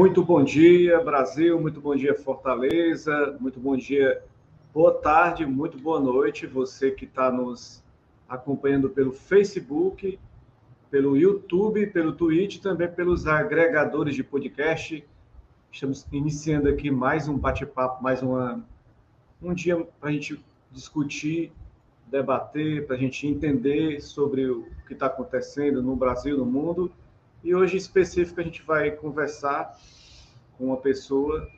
Muito bom dia, Brasil, muito bom dia, Fortaleza, muito bom dia, boa tarde, muito boa noite, você que está nos acompanhando pelo Facebook, pelo YouTube, pelo Twitch, também pelos agregadores de podcast. Estamos iniciando aqui mais um bate-papo, mais uma, um dia para a gente discutir, debater, para a gente entender sobre o que está acontecendo no Brasil, no mundo e hoje, em específico, a gente vai conversar com uma pessoa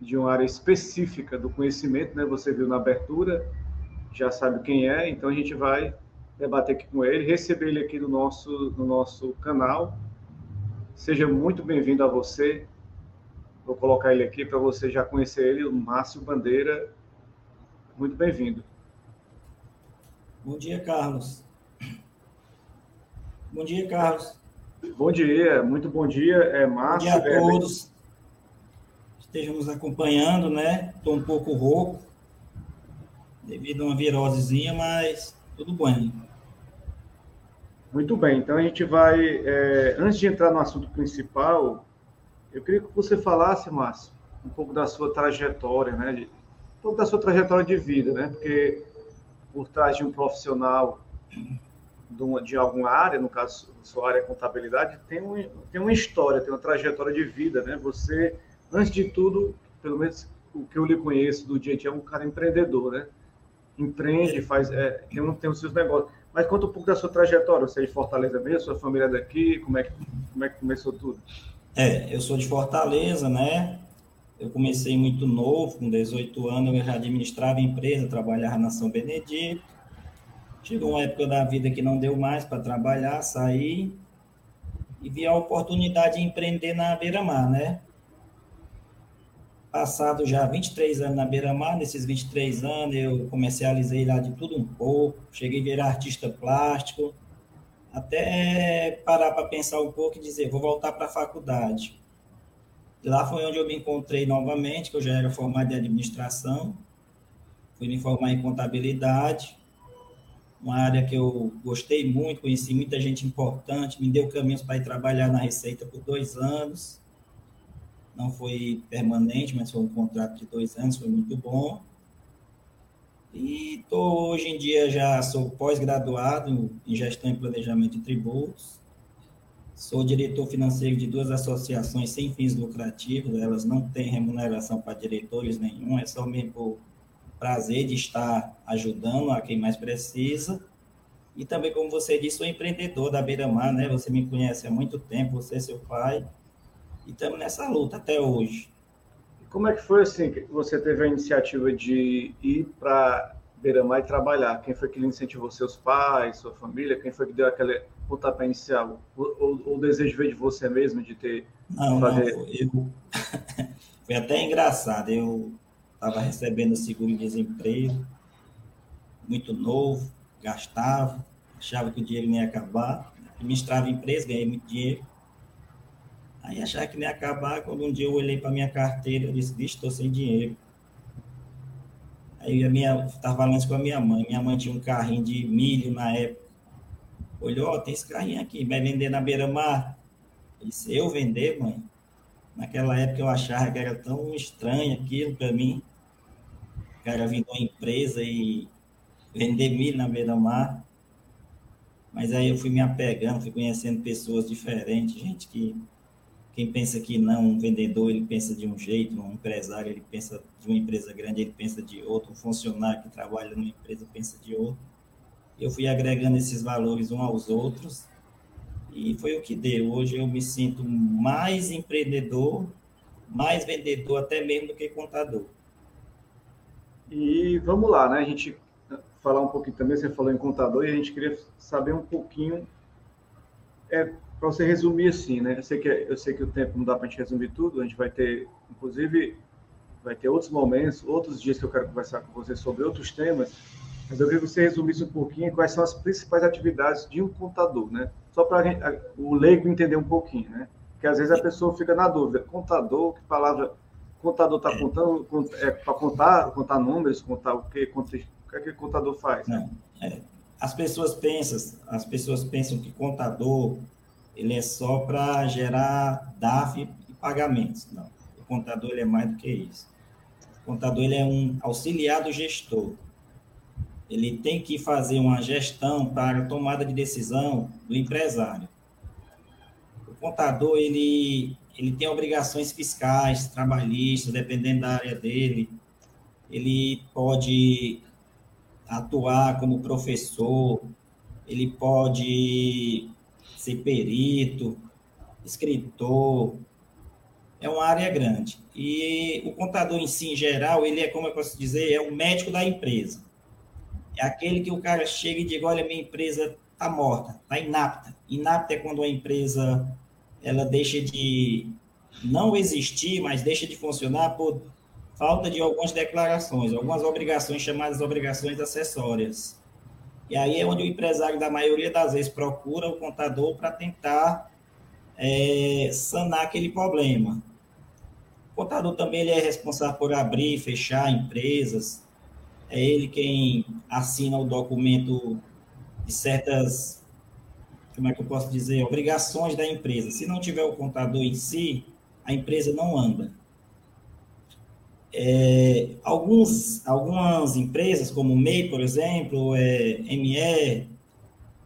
de uma área específica do conhecimento, né? Você viu na abertura, já sabe quem é, então a gente vai debater aqui com ele, receber ele aqui no nosso, no nosso canal. Seja muito bem-vindo a você. Vou colocar ele aqui para você já conhecer ele, o Márcio Bandeira. Muito bem-vindo. Bom dia, Carlos. Bom dia, Carlos. Bom dia, muito bom dia, é Márcio. Bom dia a todos. Estejam nos acompanhando, né? Estou um pouco rouco, devido a uma virosezinha, mas tudo bem. Muito bem, então a gente vai, é, antes de entrar no assunto principal, eu queria que você falasse, Márcio, um pouco da sua trajetória, né? De, um pouco da sua trajetória de vida, né? Porque por trás de um profissional de alguma área, no caso, sua área é contabilidade, tem, um, tem uma história, tem uma trajetória de vida, né? Você, antes de tudo, pelo menos o que eu lhe conheço do dia a dia, é um cara empreendedor, né? Empreende, faz, é, tem, tem os seus negócios. Mas conta um pouco da sua trajetória. Você é de Fortaleza mesmo? Sua família é daqui? Como é que, como é que começou tudo? É, eu sou de Fortaleza, né? Eu comecei muito novo, com 18 anos, eu já administrava empresa, trabalhava na São Benedito Chegou uma época da vida que não deu mais para trabalhar, sair e vi a oportunidade de empreender na beira-mar, né? Passado já 23 anos na beira-mar, nesses 23 anos eu comercializei lá de tudo um pouco, cheguei a virar artista plástico, até parar para pensar um pouco e dizer, vou voltar para a faculdade. E lá foi onde eu me encontrei novamente, que eu já era formado em administração, fui me formar em contabilidade, uma área que eu gostei muito, conheci muita gente importante, me deu caminhos para ir trabalhar na Receita por dois anos. Não foi permanente, mas foi um contrato de dois anos, foi muito bom. E tô, hoje em dia já sou pós-graduado em gestão e planejamento de tributos. Sou diretor financeiro de duas associações sem fins lucrativos, elas não têm remuneração para diretores nenhum, é só mesmo prazer de estar ajudando a quem mais precisa. E também, como você disse, sou empreendedor da Beira Mar, né? Você me conhece há muito tempo, você é seu pai. E estamos nessa luta até hoje. Como é que foi assim que você teve a iniciativa de ir para Beira Mar e trabalhar? Quem foi que lhe incentivou? Seus pais, sua família? Quem foi que deu aquele pontapé inicial? O, desejo veio de você mesmo de ter... Não, fazer... não, eu... foi até engraçado. Eu estava recebendo seguro-desemprego, muito novo, gastava, achava que o dinheiro não ia acabar, administrava empresa, ganhei muito dinheiro. Aí achava que não ia acabar, quando um dia eu olhei para minha carteira, eu disse, bicho, estou sem dinheiro. Aí a minha, estava falando com a minha mãe, minha mãe tinha um carrinho de milho na época. Olhou, oh, tem esse carrinho aqui, vai vender na beira-mar? Eu disse, eu vender, mãe? Naquela época eu achava que era tão estranho aquilo para mim cara vir uma empresa e vender milho na beira-mar. Mas aí eu fui me apegando, fui conhecendo pessoas diferentes, gente que quem pensa que não, um vendedor ele pensa de um jeito, um empresário ele pensa de uma empresa grande, ele pensa de outro, um funcionário que trabalha numa empresa pensa de outro. Eu fui agregando esses valores uns aos outros e foi o que deu. Hoje eu me sinto mais empreendedor, mais vendedor até mesmo do que contador. E vamos lá, né? A gente falar um pouquinho também, você falou em contador, e a gente queria saber um pouquinho, é, para você resumir assim, né? Eu sei, que, eu sei que o tempo não dá para a gente resumir tudo, a gente vai ter, inclusive, vai ter outros momentos, outros dias que eu quero conversar com você sobre outros temas, mas eu queria que você resumisse um pouquinho quais são as principais atividades de um contador, né? Só para o leigo entender um pouquinho, né? Porque às vezes a pessoa fica na dúvida, contador, que palavra contador está contando é, para contar, contar números, contar o que, o que, é que o contador faz? Não, é, as pessoas pensam, as pessoas pensam que contador ele é só para gerar DAF e pagamentos. Não. O contador ele é mais do que isso. O contador ele é um auxiliar do gestor. Ele tem que fazer uma gestão para a tomada de decisão do empresário. O contador ele, ele tem obrigações fiscais, trabalhistas, dependendo da área dele. Ele pode atuar como professor, ele pode ser perito, escritor, é uma área grande. E o contador em si, em geral, ele é, como eu posso dizer, é o médico da empresa. É aquele que o cara chega e diz, olha, minha empresa está morta, está inapta. Inapta é quando a empresa ela deixa de não existir, mas deixa de funcionar por falta de algumas declarações, algumas obrigações chamadas obrigações acessórias. E aí é onde o empresário, da maioria das vezes, procura o contador para tentar é, sanar aquele problema. O contador também ele é responsável por abrir e fechar empresas, é ele quem assina o documento de certas, como é que eu posso dizer, obrigações da empresa. Se não tiver o contador em si, a empresa não anda. É, alguns, algumas empresas, como o MEI, por exemplo, é, ME,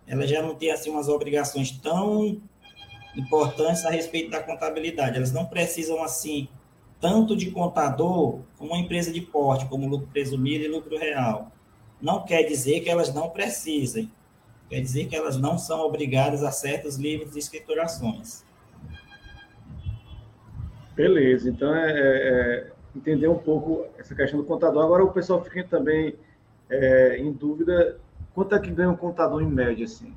ela já não tem assim umas obrigações tão importantes a respeito da contabilidade. Elas não precisam assim tanto de contador como uma empresa de porte, como lucro presumido e lucro real. Não quer dizer que elas não precisem, quer dizer que elas não são obrigadas a certos livros de escriturações. Beleza, então é, é, é entender um pouco essa questão do contador. Agora o pessoal fica também é, em dúvida, quanto é que ganha um contador em média, assim?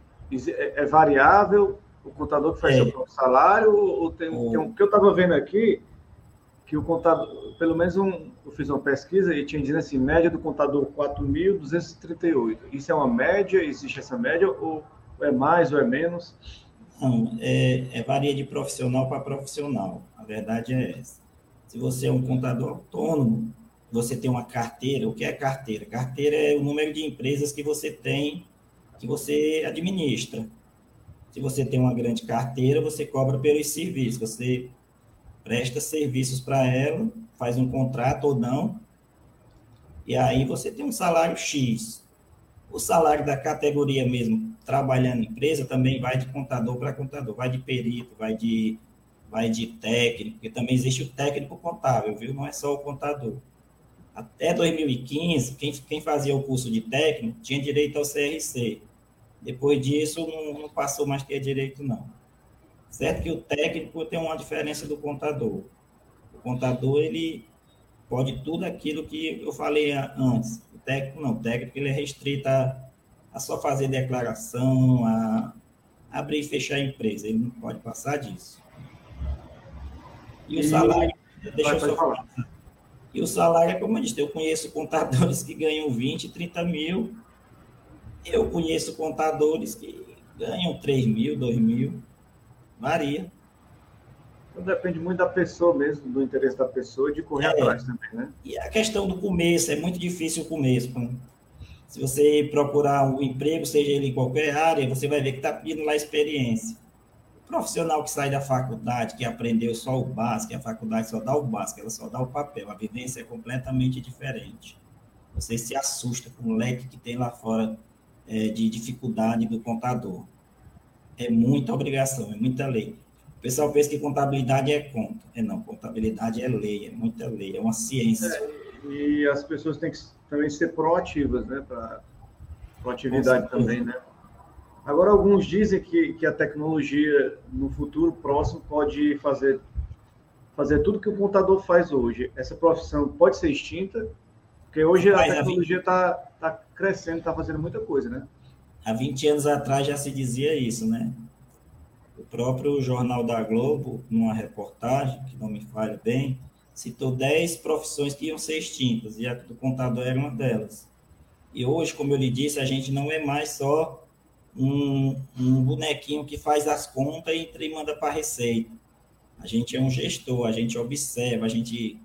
É, é variável o contador que faz é. seu próprio salário ou tem, tem um, que eu estava vendo aqui que o contador, pelo menos um, eu fiz uma pesquisa e tinha dizendo assim, média do contador 4.238. Isso é uma média? Existe essa média ou é mais ou é menos? Não, é, é varia de profissional para profissional. A verdade é essa. Se você é um contador autônomo, você tem uma carteira. O que é carteira? Carteira é o número de empresas que você tem, que você administra. Se você tem uma grande carteira, você cobra pelos serviços. Você presta serviços para ela, faz um contrato ou não, e aí você tem um salário X. O salário da categoria mesmo, trabalhando em empresa, também vai de contador para contador, vai de perito, vai de vai de técnico, porque também existe o técnico contábil, viu? Não é só o contador. Até 2015, quem, quem fazia o curso de técnico tinha direito ao CRC. Depois disso, não, não passou mais ter direito, não. Certo que o técnico tem uma diferença do contador. O contador, ele pode tudo aquilo que eu falei antes. O técnico não. O técnico, ele é restrito a, a só fazer declaração, a abrir e fechar a empresa. Ele não pode passar disso. E o salário, deixa eu só falar. E o salário é como eu disse, eu conheço contadores que ganham 20, 30 mil. Eu conheço contadores que ganham 3 mil, 2 mil. Varia. Então depende muito da pessoa mesmo, do interesse da pessoa e de correr é, atrás também, né? E a questão do começo, é muito difícil o começo. Se você procurar um emprego, seja ele em qualquer área, você vai ver que está pedindo lá experiência profissional que sai da faculdade, que aprendeu só o básico, a faculdade só dá o básico, ela só dá o papel, a vivência é completamente diferente. Você se assusta com o leque que tem lá fora é, de dificuldade do contador. É muita obrigação, é muita lei. O pessoal pensa que contabilidade é conta. É não, contabilidade é lei, é muita lei, é uma ciência. É, e as pessoas têm que também ser proativas, né? Para proatividade também, né? Agora, alguns dizem que, que a tecnologia no futuro próximo pode fazer, fazer tudo que o contador faz hoje. Essa profissão pode ser extinta, porque hoje a tecnologia está tá crescendo, está fazendo muita coisa, né? Há 20 anos atrás já se dizia isso, né? O próprio Jornal da Globo, numa reportagem, que não me fale bem, citou 10 profissões que iam ser extintas, e a do contador era uma delas. E hoje, como eu lhe disse, a gente não é mais só um, um bonequinho que faz as contas e, e manda para a Receita. A gente é um gestor, a gente observa, a gente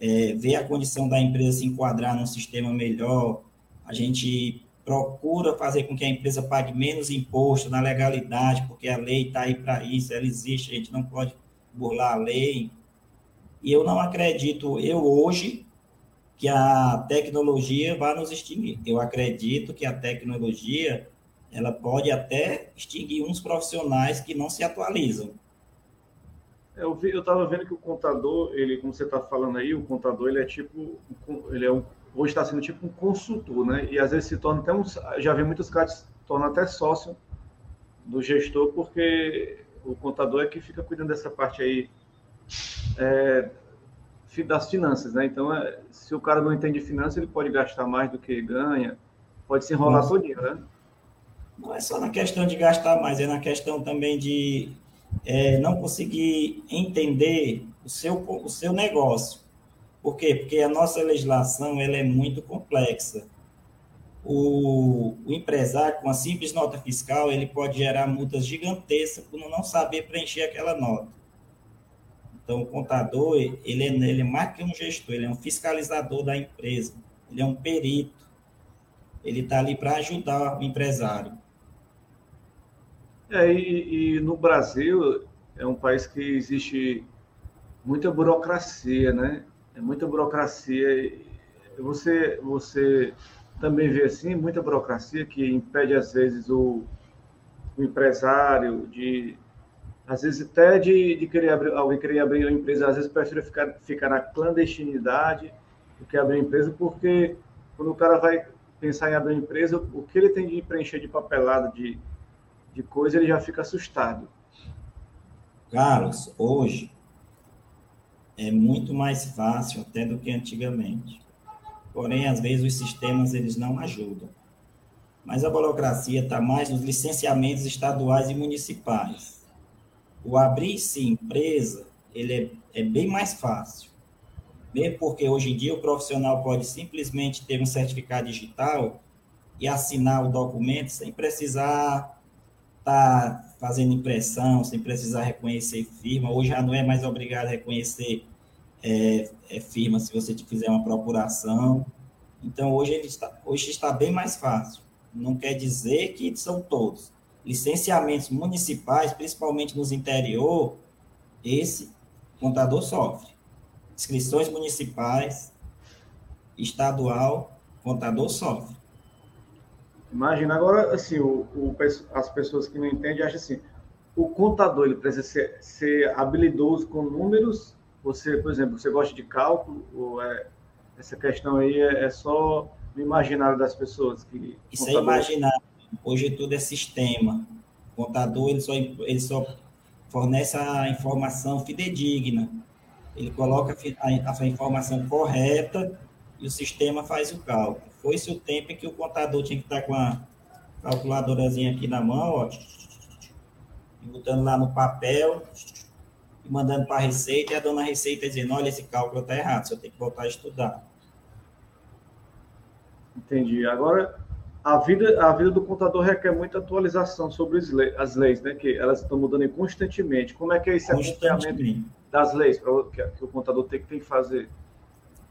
é, vê a condição da empresa se enquadrar num sistema melhor, a gente procura fazer com que a empresa pague menos imposto na legalidade, porque a lei está aí para isso, ela existe, a gente não pode burlar a lei. E eu não acredito, eu hoje, que a tecnologia vai nos extinguir. Eu acredito que a tecnologia ela pode até extinguir uns profissionais que não se atualizam. Eu estava vendo que o contador, ele, como você está falando aí, o contador ele é tipo, ele é um, hoje está sendo tipo um consultor, né? E às vezes se torna até um, já vi muitos caras se tornam até sócio do gestor, porque o contador é que fica cuidando dessa parte aí é, das finanças, né? Então, é, se o cara não entende finanças, ele pode gastar mais do que ganha, pode se enrolar Nossa. todinho, né? Não é só na questão de gastar mais, é na questão também de é, não conseguir entender o seu, o seu negócio. Por quê? Porque a nossa legislação ela é muito complexa. O, o, empresário, com a simples nota fiscal, ele pode gerar multas gigantescas por não saber preencher aquela nota. Então, o contador, ele é, ele é mais que um gestor, ele é um fiscalizador da empresa, ele é um perito, ele está ali para ajudar o empresário. É, e, e, no Brasil é um país que existe muita burocracia, né? É muita burocracia. Você, você também vê assim muita burocracia que impede às vezes o, o empresário de às vezes até de, de querer abrir, alguém querer abrir uma empresa, às vezes prefere ficar, ficar na clandestinidade do que abrir uma empresa, porque quando o cara vai pensar em abrir uma empresa, o que ele tem de preencher de papelada, de, de coisa, ele já fica assustado. Carlos, hoje é muito mais fácil até do que antigamente. Porém, às vezes os sistemas eles não ajudam. Mas a burocracia está mais nos licenciamentos estaduais e municipais. O abrir-se empresa ele é, é bem mais fácil. Mesmo porque hoje em dia o profissional pode simplesmente ter um certificado digital e assinar o documento sem precisar está fazendo impressão sem precisar reconhecer firma. Hoje já não é mais obrigado a reconhecer é, é firma se você fizer uma procuração. Então, hoje, ele está, hoje está bem mais fácil. Não quer dizer que são todos. Licenciamentos municipais, principalmente nos interior, esse contador sofre. Inscrições municipais, estadual, contador sofre. Imagina agora, assim, o, o, as pessoas que não entendem acham assim, o contador ele precisa ser, ser habilidoso com números. Você, por exemplo, você gosta de cálculo? Ou é, essa questão aí é, é só no imaginário das pessoas que isso é imaginário. Hoje tudo é sistema. O contador ele só ele só fornece a informação fidedigna. Ele coloca a, a informação correta e o sistema faz o cálculo. Foi-se o tempo em que o contador tinha que estar com a calculadorazinha aqui na mão, ó, botando lá no papel mandando para a Receita, e a dona Receita dizendo, olha, esse cálculo está errado, você tem que voltar a estudar. Entendi. Agora, a vida, a vida do contador requer muita atualização sobre as leis, né? Que elas estão mudando constantemente. Como é que é esse acompanhamento das leis que, que o contador tem, tem que fazer?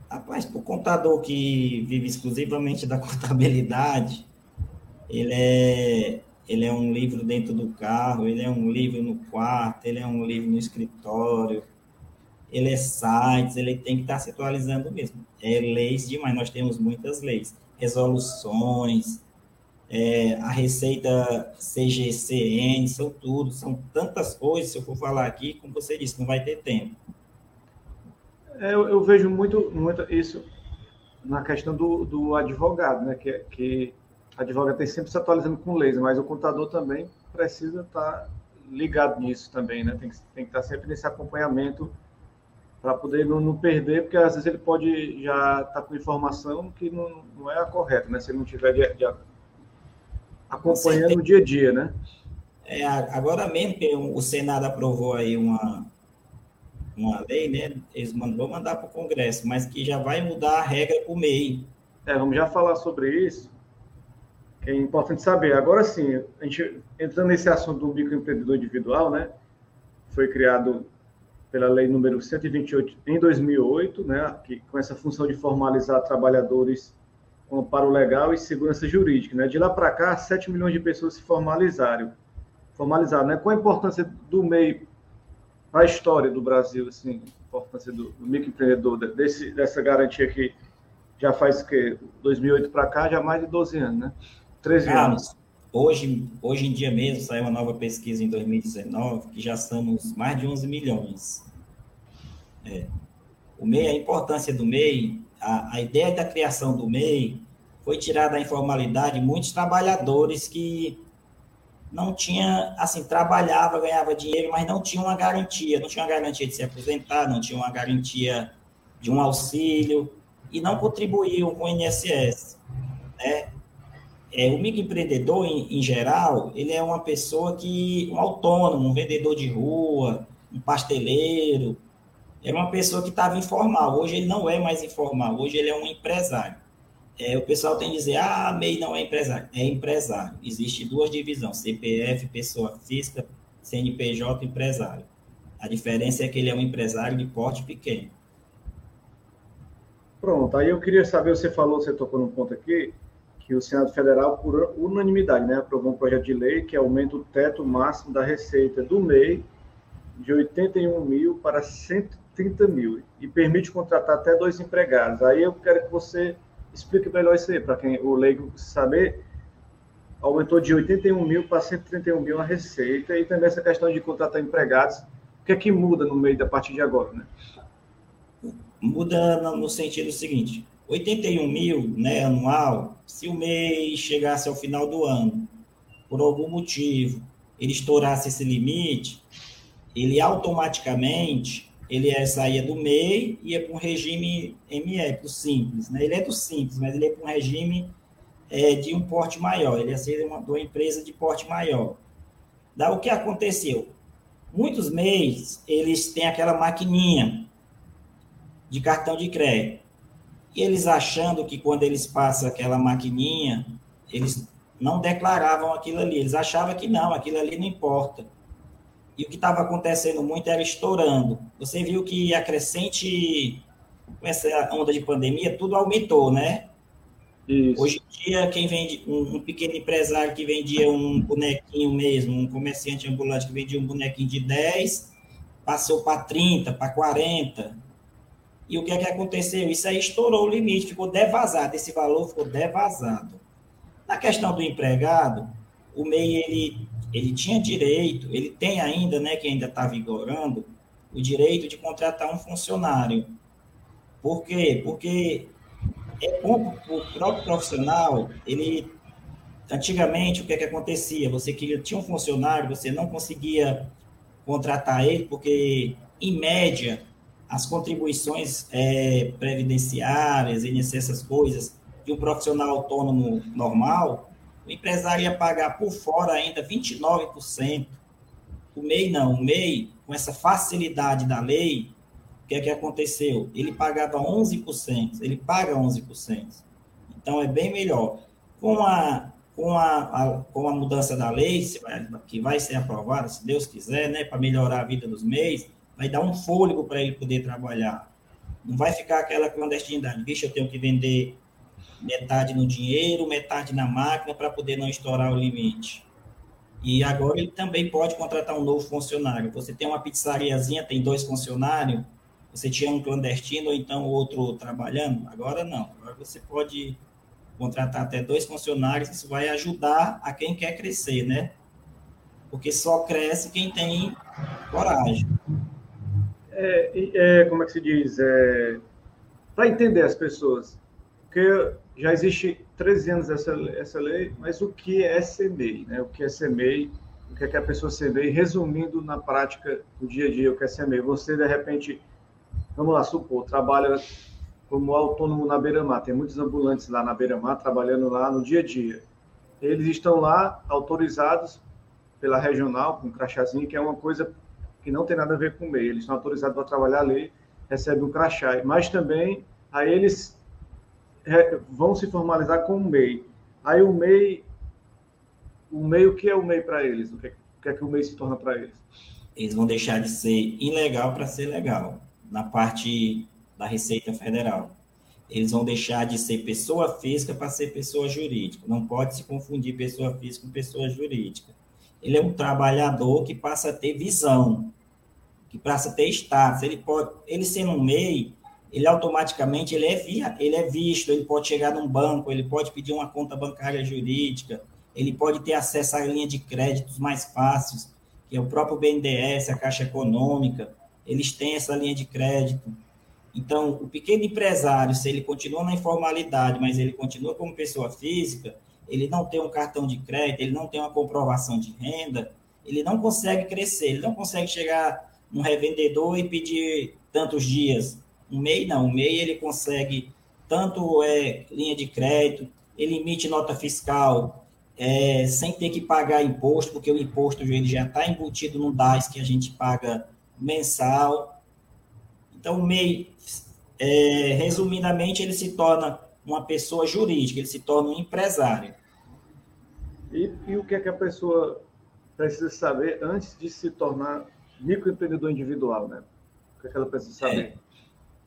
Rapaz, para o contador que vive exclusivamente da contabilidade, ele é, ele é um livro dentro do carro, ele é um livro no quarto, ele é um livro no escritório, ele é sites, ele tem que estar se atualizando mesmo. É leis demais, nós temos muitas leis, resoluções, é, a receita CGCN, são tudo, são tantas coisas, se eu for falar aqui, como você disse, não vai ter tempo. É, eu, eu, vejo muito, muito isso na questão do, do advogado, né? Que, que advogado tem sempre se atualizando com leis, mas o contador também precisa estar ligado nisso também, né? Tem que, tem que estar sempre nesse acompanhamento para poder não, não, perder, porque às vezes ele pode já estar tá com informação que não, não é a correta, né? Se ele não tiver de, de acompanhando o dia a dia, né? É, agora mesmo que o Senado aprovou aí uma, uma lei, né? Eles vão mandar para o Congresso, mas que já vai mudar a regra para o MEI. É, vamos já falar sobre isso, é importante saber. Agora sim, a gente entrando nesse assunto do microempreendedor individual, né? Foi criado pela lei número 128 em 2008, né? Que com essa função de formalizar trabalhadores com amparo legal e segurança jurídica, né? De lá para cá, 7 milhões de pessoas se formalizaram. Formalizaram, né? Qual a importância do MEI para a história do Brasil, assim, a importância do, do microempreendedor, desse, dessa garantia que já faz que 2008 para cá, já mais de 12 anos, né? 13 Carlos, anos. Hoje, hoje em dia mesmo, saiu uma nova pesquisa em 2019, que já somos mais de 11 milhões. É. O MEI, a importância do MEI, a, a ideia da criação do MEI foi tirar da informalidade muitos trabalhadores que não tinha, assim, trabalhava, ganhava dinheiro, mas não tinha uma garantia, não tinha uma garantia de se aposentar, não tinha uma garantia de um auxílio e não contribuíam com o INSS, né? É, o microempreendedor, em, em geral, ele é uma pessoa que, um autônomo, um vendedor de rua, um pasteleiro, era uma pessoa que estava informal. Hoje ele não é mais informal, hoje ele é um empresário. É, o pessoal tem que dizer, ah, MEI não é empresário. É empresário. Existe duas divisões, CPF, pessoa física, CNPJ, empresário. A diferença é que ele é um empresário de porte pequeno. Pronto, aí eu queria saber, você falou, você tocou num ponto aqui, que o Senado Federal, por unanimidade, né, aprovou um projeto de lei que aumenta o teto máximo da receita do MEI de 81 mil para 130 mil e permite contratar até dois empregados. Aí eu quero que você Explique melhor isso aí, para quem o leigo saber. Aumentou de 81 mil para 131 mil a receita e também essa questão de contratar empregados. O que é que muda no meio da partir de agora, né? Muda no sentido seguinte: 81 mil né, anual, se o mês chegasse ao final do ano, por algum motivo, ele estourasse esse limite, ele automaticamente ele é, saía do MEI e ia para um regime ME, para o Simples. Né? Ele é do Simples, mas ele é para um regime é, de um porte maior, ele ia ser uma, de uma empresa de porte maior. Daí o que aconteceu? Muitos MEIs, eles têm aquela maquininha de cartão de crédito. Eles achando que quando eles passam aquela maquininha, eles não declaravam aquilo ali. Eles achavam que não, aquilo ali não importa e o que estava acontecendo muito era estourando. Você viu que a crescente, com essa onda de pandemia, tudo aumentou, né? Isso. Hoje em dia, quem vende, um, um, pequeno empresário que vendia um bonequinho mesmo, um comerciante ambulante que vendia um bonequinho de 10, passou para 30, para 40. E o que é que aconteceu? Isso aí estourou o limite, ficou devasado, esse valor ficou devasado. Na questão do empregado, o MEI ele ele tinha direito, ele tem ainda, né, que ainda está vigorando, o direito de contratar um funcionário. Por quê? Porque é o próprio profissional, ele antigamente o que é que acontecia? Você queria tinha um funcionário, você não conseguia contratar ele porque em média as contribuições é, previdenciárias, e essas coisas de um profissional autônomo normal o empresário ia pagar por fora ainda 29%. O MEI não, o MEI, com essa facilidade da lei, o que é que aconteceu? Ele pagava 11%, ele paga 11%. Então, é bem melhor. Com a, com a, a com a mudança da lei, que vai ser aprovada, se Deus quiser, né, para melhorar a vida dos MEIs, vai dar um fôlego para ele poder trabalhar. Não vai ficar aquela clandestinidade. Vixe, eu tenho que vender metade no dinheiro, metade na máquina, para poder não estourar o limite. E agora ele também pode contratar um novo funcionário. Você tem uma pizzariazinha, tem dois funcionários, você tinha um clandestino ou então outro trabalhando. Agora não. Agora você pode contratar até dois funcionários, isso vai ajudar a quem quer crescer, né? Porque só cresce quem tem coragem. É, é como é que se diz? É, para entender as pessoas, porque já existe 13 anos essa, essa lei, mas o que é SMEI? Né? O que é SMEI? O que é que a pessoa SMEI? Resumindo na prática, no dia a dia, o que é SMEI? Você, de repente, vamos lá, supor, trabalha como autônomo na beira-mar. Tem muitos ambulantes lá na beira-mar, trabalhando lá no dia a dia. Eles estão lá autorizados pela regional, com crachazinho, que é uma coisa que não tem nada a ver com o MEI. Eles estão autorizados para trabalhar ali, recebem um crachá. Mas também, aí eles vão se formalizar com o MEI. Aí o MEI, o MEI, o que é o MEI para eles? O que, é, o que é que o MEI se torna para eles? Eles vão deixar de ser ilegal para ser legal, na parte da Receita Federal. Eles vão deixar de ser pessoa física para ser pessoa jurídica. Não pode se confundir pessoa física com pessoa jurídica. Ele é um trabalhador que passa a ter visão. que passa a ter status. Ele pode, ele sendo um MEI, ele automaticamente ele é, via, ele é visto, ele pode chegar num banco, ele pode pedir uma conta bancária jurídica, ele pode ter acesso à linha de créditos mais fáceis, que é o próprio BNDES, a Caixa Econômica, eles têm essa linha de crédito. Então, o pequeno empresário, se ele continua na informalidade, mas ele continua como pessoa física, ele não tem um cartão de crédito, ele não tem uma comprovação de renda, ele não consegue crescer, ele não consegue chegar no revendedor e pedir tantos dias. Um MEI não, um MEI ele consegue tanto é, linha de crédito, ele emite nota fiscal é, sem ter que pagar imposto, porque o imposto ele já está embutido no DAS que a gente paga mensal. Então, o MEI, é, resumidamente, ele se torna uma pessoa jurídica, ele se torna um empresário. E, e o que é que a pessoa precisa saber antes de se tornar microempreendedor individual, né? O que, é que ela precisa saber? É,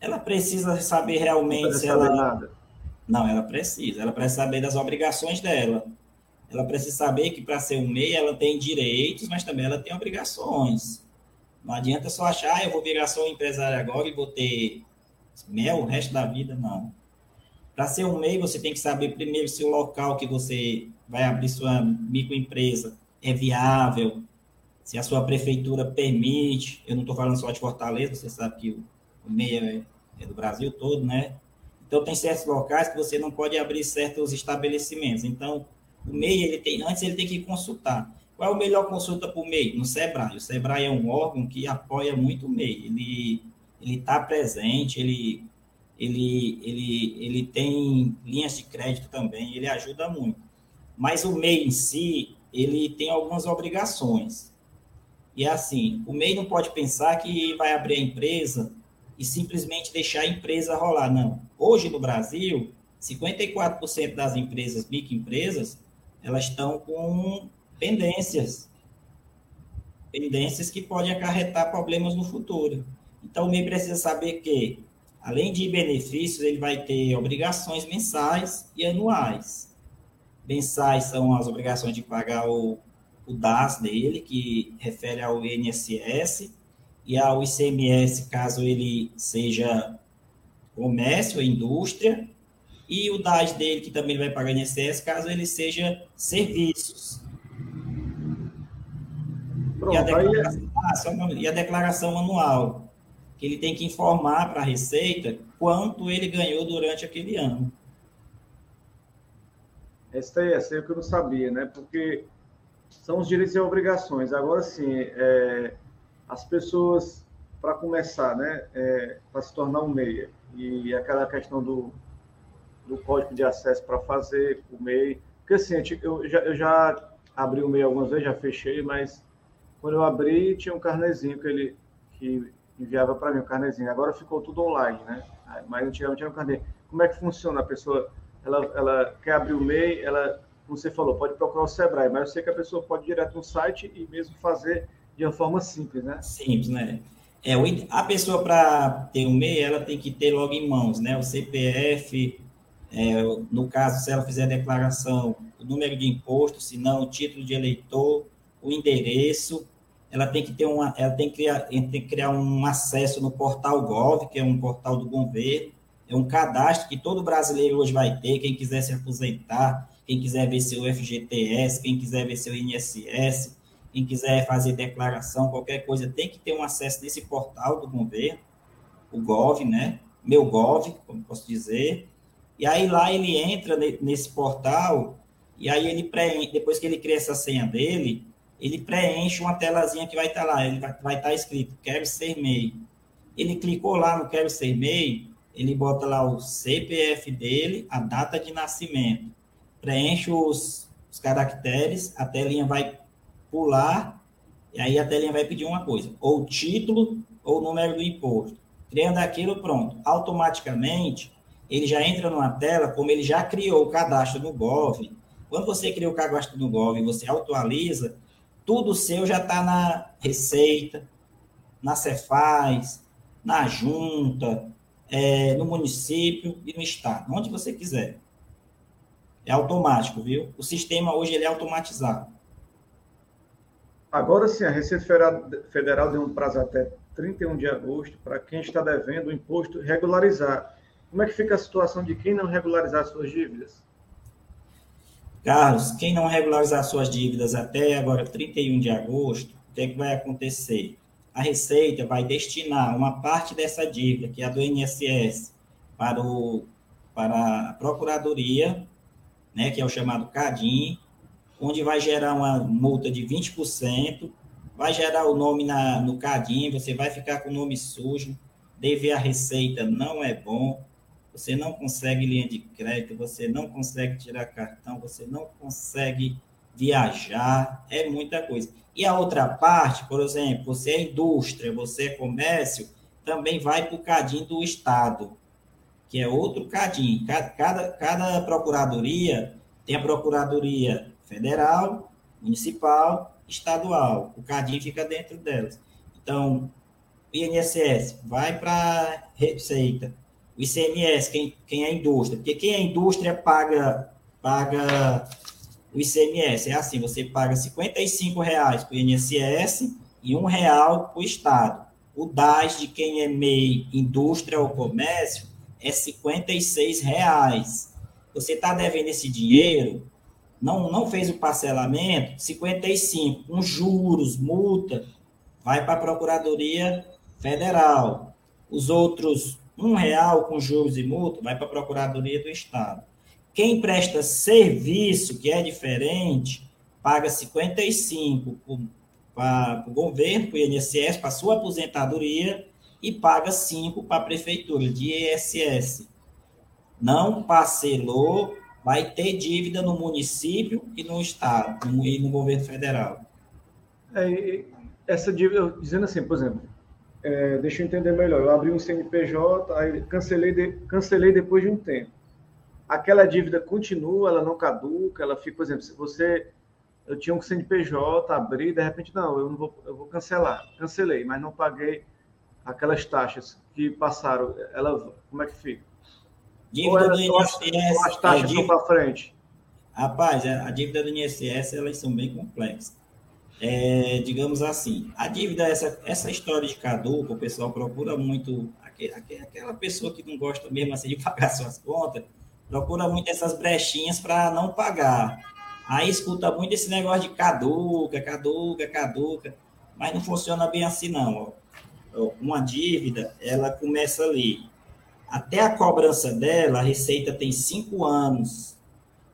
ela precisa saber realmente não se ela... Saber nada. Não, ela precisa. Ela precisa saber das obrigações dela. Ela precisa saber que para ser um MEI ela tem direitos, mas também ela tem obrigações. Não adianta só achar, ah, eu vou virar só um empresário agora e vou ter mel o resto da vida, não. Para ser um MEI, você tem que saber primeiro se o local que você vai abrir sua microempresa é viável, se a sua prefeitura permite. Eu não estou falando só de Fortaleza, você sabe que o, MEI é, é do Brasil todo, né? Então, tem certos locais que você não pode abrir certos estabelecimentos. Então, o MEI, ele tem, antes ele tem que consultar. Qual é a melhor consulta para o MEI? No SEBRAE. O SEBRAE é um órgão que apoia muito o MEI. Ele ele está presente, ele, ele, ele, ele tem linhas de crédito também, ele ajuda muito. Mas o MEI em si, ele tem algumas obrigações. E é assim, o MEI não pode pensar que vai abrir a empresa e simplesmente deixar a empresa rolar. Não. Hoje no Brasil, 54% das empresas, microempresas, elas estão com pendências. Pendências que podem acarretar problemas no futuro. Então, o MEI precisa saber que, além de benefícios, ele vai ter obrigações mensais e anuais. Mensais são as obrigações de pagar o, o DAS dele, que refere ao INSS, e ao ICMS, caso ele seja comércio ou indústria, e o DAS dele, que também vai pagar INSS, caso ele seja serviços. Pronto, e, a declaração, aí... e a declaração anual, que ele tem que informar para a Receita quanto ele ganhou durante aquele ano. Aí é o que eu não sabia, né? Porque são os direitos e obrigações. Agora sim, é, as pessoas, para começar, né, é, para se tornar um meia, e aquela questão do, do código de acesso para fazer o MEI. Porque assim, eu já, eu já abri o MEI algumas vezes, já fechei, mas quando eu abri, tinha um carnezinho que ele que enviava para mim, o carnezinho. Agora ficou tudo online, né? Mas antigamente tinha um carnê. Como é que funciona? A pessoa, ela, ela quer abrir o MEI, ela, como você falou, pode procurar o Sebrae, mas eu sei que a pessoa pode ir direto no site e mesmo fazer de uma forma simples, né? Simples, né? É, a pessoa, para ter um MEI, ela tem que ter logo em mãos, né? O CPF, é, no caso, se ela fizer a declaração, o número de imposto, se não, o título de eleitor, o endereço, ela tem que ter uma, ela tem que criar, tem que criar um acesso no portal Gov, que é um portal do governo, é um cadastro que todo brasileiro hoje vai ter, quem quiser se aposentar, quem quiser ver seu FGTS, quem quiser ver seu INSS, quem quiser fazer declaração, qualquer coisa, tem que ter um acesso nesse portal do governo, o Gov, né? Meu Gov, como posso dizer, e aí lá ele entra nesse portal e aí ele preenche, depois que ele cria essa senha dele, ele preenche uma telazinha que vai estar lá, ele vai, vai estar escrito quero ser MEI. Ele clicou lá no quero ser MEI, ele bota lá o CPF dele, a data de nascimento, preenche os, os caracteres, a telinha vai pular e aí a telinha vai pedir uma coisa, ou título ou número do imposto. Criando aquilo, pronto. Automaticamente, ele já entra numa tela, como ele já criou o cadastro no Gov. Quando você cria o cadastro no Gov e você atualiza, tudo seu já está na Receita, na Cefaz, na Junta, é, no município e no Estado, onde você quiser. É automático, viu? O sistema hoje ele é automatizado. Agora sim, a Receita Federal deu um prazo até 31 de agosto, para quem está devendo o imposto regularizar. Como é que fica a situação de quem não regularizar suas dívidas? Carlos, quem não regularizar suas dívidas até agora, 31 de agosto, o que, é que vai acontecer? A Receita vai destinar uma parte dessa dívida, que é a do INSS, para, o, para a Procuradoria, né, que é o chamado CADIM, onde vai gerar uma multa de 20%, vai gerar o nome na, no CADIM, você vai ficar com o nome sujo, dever a Receita não é bom, você não consegue linha de crédito, você não consegue tirar cartão, você não consegue viajar, é muita coisa. E a outra parte, por exemplo, você é indústria, você é comércio, também vai para o CADIM do Estado, que é outro CADIM. Cada, cada, cada procuradoria tem a Procuradoria Federal, Municipal, Estadual. O CADIM fica dentro delas. Então, o INSS vai para Receita, o ICMS, quem, quem é indústria, porque quem é indústria paga, paga o ICMS. É assim, você paga R$ reais para o INSS e um real para o Estado. O DAS de quem é MEI, indústria ou comércio, é R$ reais. Você está devendo esse dinheiro, não, não fez o parcelamento, 55, com juros, multa, vai para a Procuradoria Federal. Os outros um real com juros e multa vai para a Procuradoria do Estado. Quem presta serviço, que é diferente, paga 55 para o governo, para o INSS, para sua aposentadoria, e paga 5 para a prefeitura, de ISS. Não parcelou, vai ter dívida no município e no estado, e no governo federal. É, essa dívida, dizendo assim, por exemplo, é, deixa eu entender melhor. Eu abri um CNPJ, aí cancelei, de, cancelei depois de um tempo. Aquela dívida continua, ela não caduca, ela fica, por exemplo, se você. Eu tinha um CNPJ, abri, de repente, não, eu não vou, eu vou cancelar. Cancelei, mas não paguei aquelas taxas que passaram. Ela, como é que fica? Dívida do INSS. As taxas é, para frente. Rapaz, a dívida do INSS, elas são bem complexas é, digamos assim, a dívida, essa, essa história de caduco, o pessoal procura muito, aquele, aquela pessoa que não gosta mesmo assim de pagar suas contas, procura muito essas brechinhas para não pagar. Aí escuta muito esse negócio de caduca, caduca, caduca, mas não funciona bem assim não. Uma dívida, ela começa ali. Até a cobrança dela, a Receita tem cinco anos.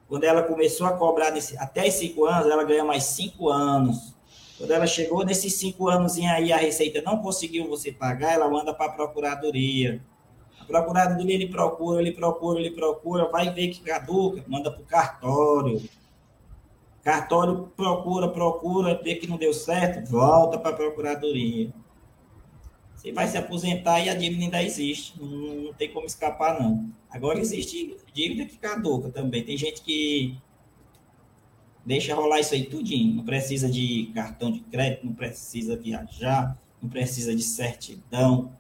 Quando ela começou a cobrar nesse, até cinco anos, ela ganha mais cinco anos. Quando ela chegou nesses cinco anos aí, a Receita não conseguiu você pagar, ela manda para a Procuradoria. A Procuradoria ele procura, ele procura, ele procura, vai ver que caduca, manda para o cartório. Cartório procura, procura, vê que não deu certo, volta para a Procuradoria. Você vai se aposentar e a dívida ainda existe, não, não tem como escapar, não. Agora existe dívida que caduca também. Tem gente que Deixa rolar isso aí tudinho. Não precisa de cartão de crédito, não precisa viajar, não precisa de certidão.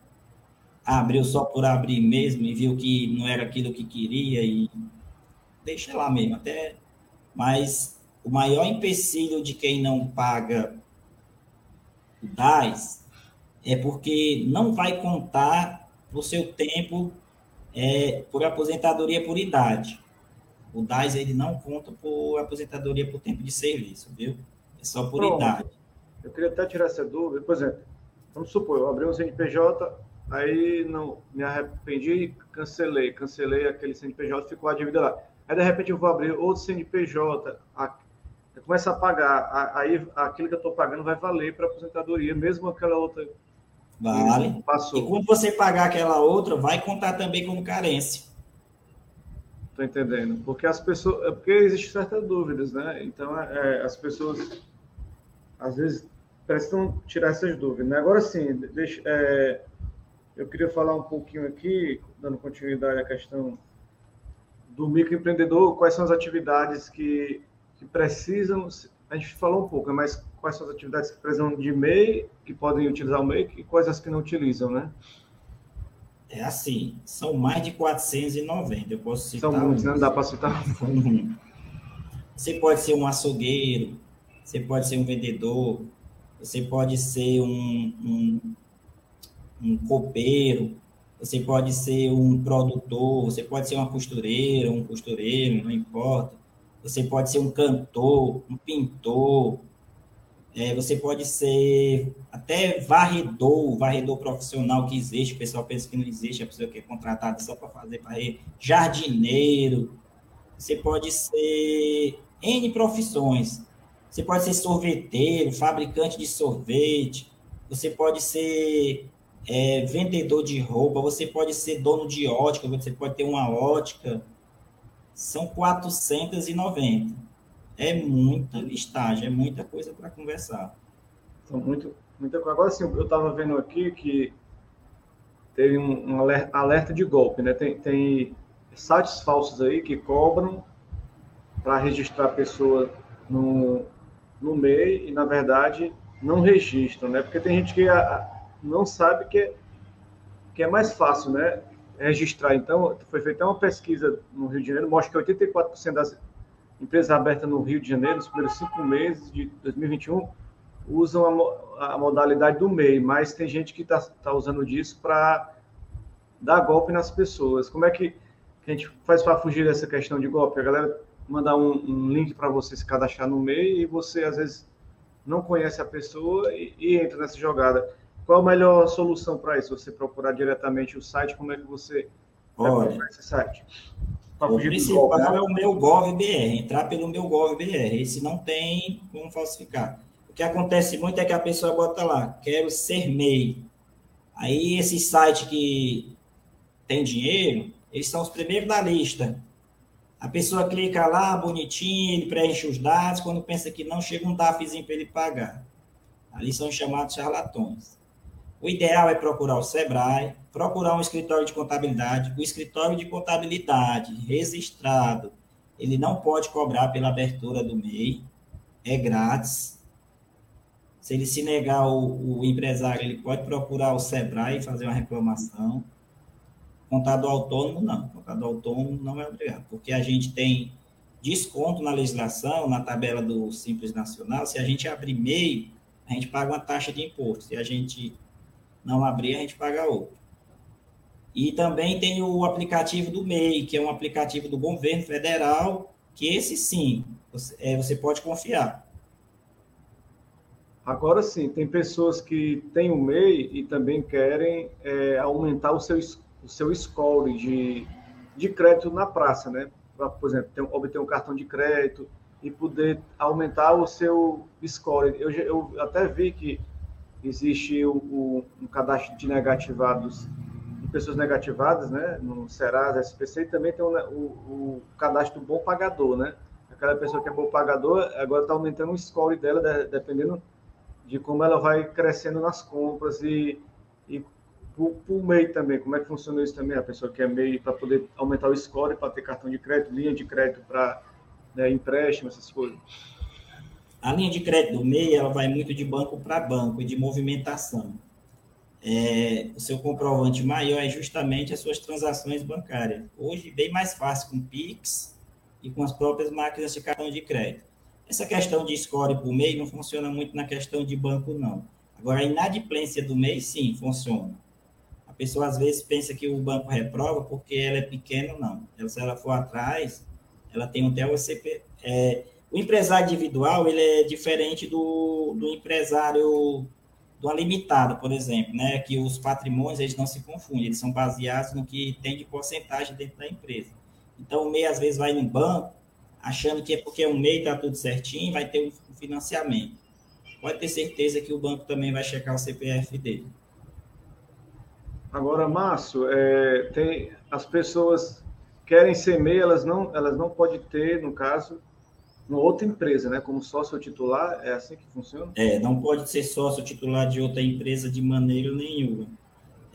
Abriu só por abrir mesmo e viu que não era aquilo que queria e deixa lá mesmo. Até, mas o maior empecilho de quem não paga o DAS é porque não vai contar o seu tempo é, por aposentadoria por idade. O DAS ele não conta por aposentadoria por tempo de serviço, viu? É só por idade. Eu queria até tirar essa dúvida. Por exemplo, vamos supor, eu abri um CNPJ, aí não me arrependi, cancelei, cancelei aquele CNPJ, ficou a dívida lá. Aí de repente eu vou abrir outro CNPJ, começa a pagar, aí aquilo que eu estou pagando vai valer para aposentadoria, mesmo aquela outra. Vale. Passou. E quando você pagar aquela outra, vai contar também como carência. Estou entendendo. Porque as pessoas. É porque existe certas dúvidas, né? Então, é, é, as pessoas às vezes precisam tirar essas dúvidas. Né? Agora sim, deixa, é, eu queria falar um pouquinho aqui, dando continuidade à questão do microempreendedor, quais são as atividades que, que precisam. A gente falou um pouco, mas quais são as atividades que precisam de MEI, que podem utilizar o MEI, e quais as que não utilizam, né? É assim, são mais de 490. Eu posso citar. São muitos, não dá para citar. Você pode ser um açougueiro, você pode ser um vendedor, você pode ser um, um, um copeiro, você pode ser um produtor, você pode ser uma costureira, um costureiro, não importa. Você pode ser um cantor, um pintor, é, você pode ser até varredor, varredor profissional que existe, o pessoal pensa que não existe, a pessoa que é contratada só para fazer varrer, jardineiro, você pode ser N profissões. Você pode ser sorveteiro, fabricante de sorvete, você pode ser é, vendedor de roupa, você pode ser dono de ótica, você pode ter uma ótica. São 490. É muita listagem, é muita coisa para conversar. São muito, muita coisa. Agora, sim, eu estava vendo aqui que teve um, um alerta de golpe, né? Tem, tem sites falsos aí que cobram para registrar a pessoa no, no MEI e, na verdade, não registram, né? Porque tem gente que a, não sabe que é, que é mais fácil, né? Registrar. Então, foi feita uma pesquisa no Rio de Janeiro, mostra que 84% das empresas abertas no Rio de Janeiro, nos primeiros cinco meses de 2021, usam a, a modalidade do MEI, mas tem gente que está tá usando disso para dar golpe nas pessoas. Como é que a gente faz para fugir dessa questão de golpe? A galera mandar um, um link para você se cadastrar no MEI e você, às vezes, não conhece a pessoa e, e entra nessa jogada. Qual a melhor solução para isso? Você procurar diretamente o site? Como é que você Olha, esse site? O principal golpe, é o meu GovBR, entrar pelo meu GovBR. Esse não tem como falsificar. O que acontece muito é que a pessoa bota lá, quero ser MEI. Aí esse site que tem dinheiro, eles são os primeiros da lista. A pessoa clica lá, bonitinho, ele preenche os dados, quando pensa que não, chega um DAFzinho para ele pagar. Ali são chamados charlatões. O ideal é procurar o SEBRAE, procurar um escritório de contabilidade. O escritório de contabilidade registrado, ele não pode cobrar pela abertura do MEI, é grátis. Se ele se negar, o, o empresário ele pode procurar o SEBRAE e fazer uma reclamação. Contador autônomo, não. Contador autônomo não é obrigado, porque a gente tem desconto na legislação, na tabela do Simples Nacional. Se a gente abrir MEI, a gente paga uma taxa de imposto. Se a gente não abrir, a gente paga outro. E também tem o aplicativo do MEI, que é um aplicativo do governo federal, que esse sim, você, é, você pode confiar. Agora sim, tem pessoas que têm o MEI e também querem é, aumentar o seu o seu score de, de crédito na praça, né? Pra, por exemplo, ter, obter um cartão de crédito e poder aumentar o seu score. Eu, eu até vi que existe o, o, um cadastro de negativados, de pessoas negativadas, né? No Serasa, SPC, e também tem o, o, cadastro do bom pagador, né? Aquela pessoa que é bom pagador, agora está aumentando o score dela, dependendo de como ela vai crescendo nas compras e, e para o MEI também, como é que funciona isso também? A pessoa que é MEI para poder aumentar o score, para ter cartão de crédito, linha de crédito para né, empréstimo, essas coisas. A linha de crédito do MEI, ela vai muito de banco para banco e de movimentação. É, o seu comprovante maior é justamente as suas transações bancárias. Hoje, bem mais fácil com Pix e com as próprias máquinas de cartão de crédito. Essa questão de score por MEI não funciona muito na questão de banco, não. Agora, a inadimplência do MEI, sim, funciona pessoa às vezes pensa que o banco reprova porque ela é pequena, não. Ela, se ela for atrás, ela tem até o CP. É, o empresário individual ele é diferente do, do empresário do limitado, por exemplo, né? Que os patrimônios eles não se confundem, eles são baseados no que tem de porcentagem dentro da empresa. Então o MEI às vezes vai no banco achando que é porque o MEI está tudo certinho, vai ter um financiamento. Pode ter certeza que o banco também vai checar o CPF dele. Agora, Márcio, é, tem as pessoas querem ser MEI, elas não, elas não podem ter, no caso, uma outra empresa, né? Como sócio titular, é assim que funciona? É, não pode ser sócio titular de outra empresa de maneira nenhuma.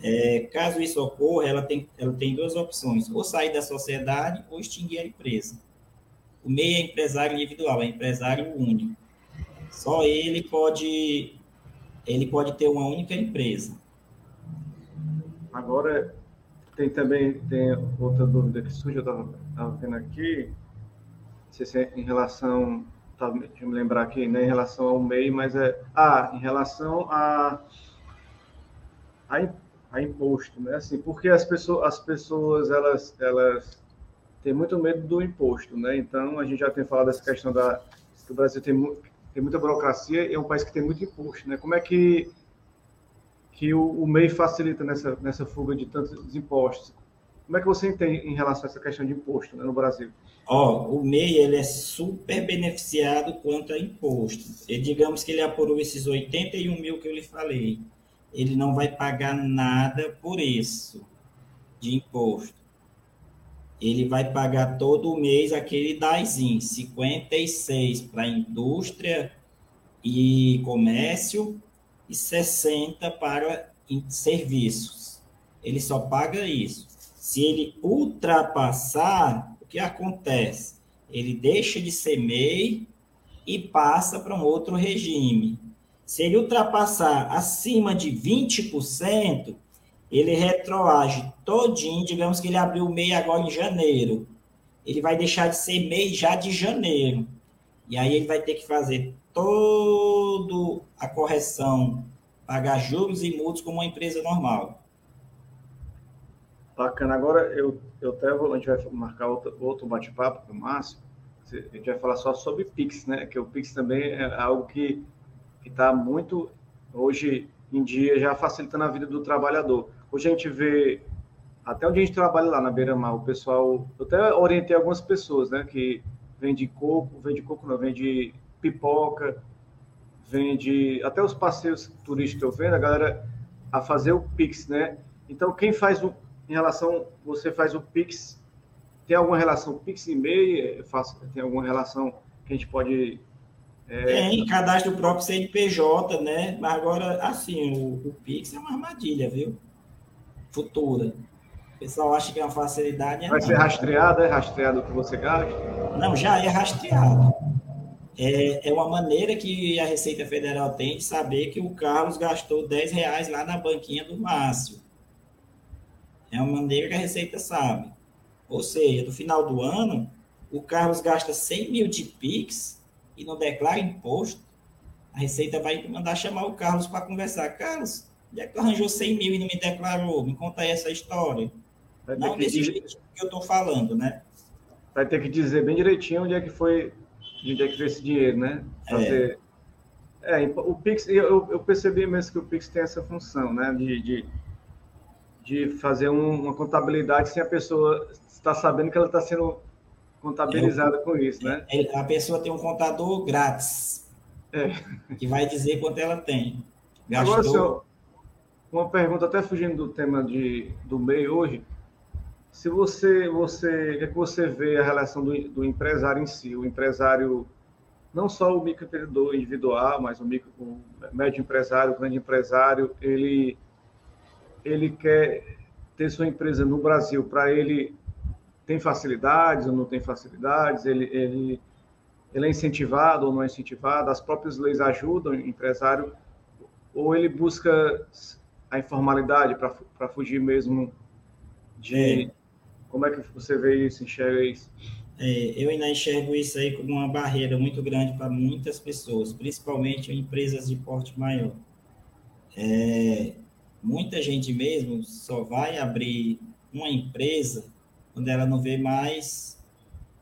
É, caso isso ocorra, ela tem, ela tem duas opções: ou sair da sociedade ou extinguir a empresa. O MEI é empresário individual, é empresário único. Só ele pode, ele pode ter uma única empresa. Agora, tem também tem outra dúvida que surge, eu estava vendo aqui, se em relação, tá, deixa eu me lembrar aqui, não é em relação ao MEI, mas é, ah, em relação a, a a imposto, né? Assim, porque as pessoas, as pessoas elas, elas têm muito medo do imposto, né? Então a gente já tem falado dessa questão da que o Brasil tem, tem muita burocracia e é um país que tem muito imposto, né? Como é que que o, o MEI facilita nessa nessa fuga de tantos impostos? Como é que você entende em relação a essa questão de imposto né, no Brasil? Ó, o MEI ele é super beneficiado quanto a imposto. E digamos que ele apurou esses 81 mil que eu lhe falei. Ele não vai pagar nada por isso de imposto. Ele vai pagar todo mês aquele DAIzinho, 56 para indústria e comércio e 60 para serviços. Ele só paga isso. Se ele ultrapassar, o que acontece? Ele deixa de ser MEI e passa para um outro regime. Se ele ultrapassar acima de 20%, ele retroage todinho, digamos que ele abriu o MEI agora em janeiro. Ele vai deixar de ser MEI já de janeiro. E aí ele vai ter que fazer toda a correção, pagar juros e multas como uma empresa normal. Bacana. Agora, eu, eu até vou, a gente vai marcar outro, outro bate-papo com o Márcio. A gente vai falar só sobre Pix, né? Que o Pix também é algo que está muito, hoje em dia, já facilitando a vida do trabalhador. Hoje a gente vê, até onde a gente trabalha lá na Beira-Mar, o pessoal, eu até orientei algumas pessoas, né? Que vende coco, vende coco não, vende pipoca, vende até os passeios turísticos eu vendo, a galera a fazer o Pix, né? Então, quem faz o, em relação, você faz o Pix, tem alguma relação Pix e MEI? É tem alguma relação que a gente pode... É... Tem, cadastro do próprio CNPJ, né? Mas agora, assim, o, o Pix é uma armadilha, viu? Futura. O pessoal acha que é uma facilidade. É Vai não. ser rastreado, é rastreado o que você gasta? Não, já é rastreado. É, é uma maneira que a Receita Federal tem de saber que o Carlos gastou 10 reais lá na banquinha do Márcio. É uma maneira que a Receita sabe. Ou seja, no final do ano, o Carlos gasta 100 mil de PIX e não declara imposto. A Receita vai mandar chamar o Carlos para conversar. Carlos, onde é que tu arranjou 100 mil e não me declarou? Me conta aí essa história. Não desse dizer... jeito que eu estou falando, né? Vai ter que dizer bem direitinho onde é que foi, onde é que veio esse dinheiro, né? Fazer... É. é o Pix, eu, eu percebi mesmo que o Pix tem essa função, né? de, de de fazer um, uma contabilidade sem a pessoa estar sabendo que ela está sendo contabilizada é, com isso, né? É, a pessoa tem um contador grátis, é. que vai dizer quanto ela tem. Gastou... Agora, senhor, uma pergunta até fugindo do tema de, do meio hoje, se você, você, o que, é que você vê a relação do, do empresário em si, o empresário, não só o microempreendedor individual, mas o, micro, o médio empresário, o grande empresário, ele ele quer ter sua empresa no Brasil, para ele tem facilidades ou não tem facilidades, ele, ele, ele é incentivado ou não é incentivado, as próprias leis ajudam o empresário, ou ele busca a informalidade para fugir mesmo de. É. Como é que você vê isso, enxerga isso? É, eu ainda enxergo isso aí como uma barreira muito grande para muitas pessoas, principalmente empresas de porte maior. É, muita gente mesmo só vai abrir uma empresa quando ela não vê mais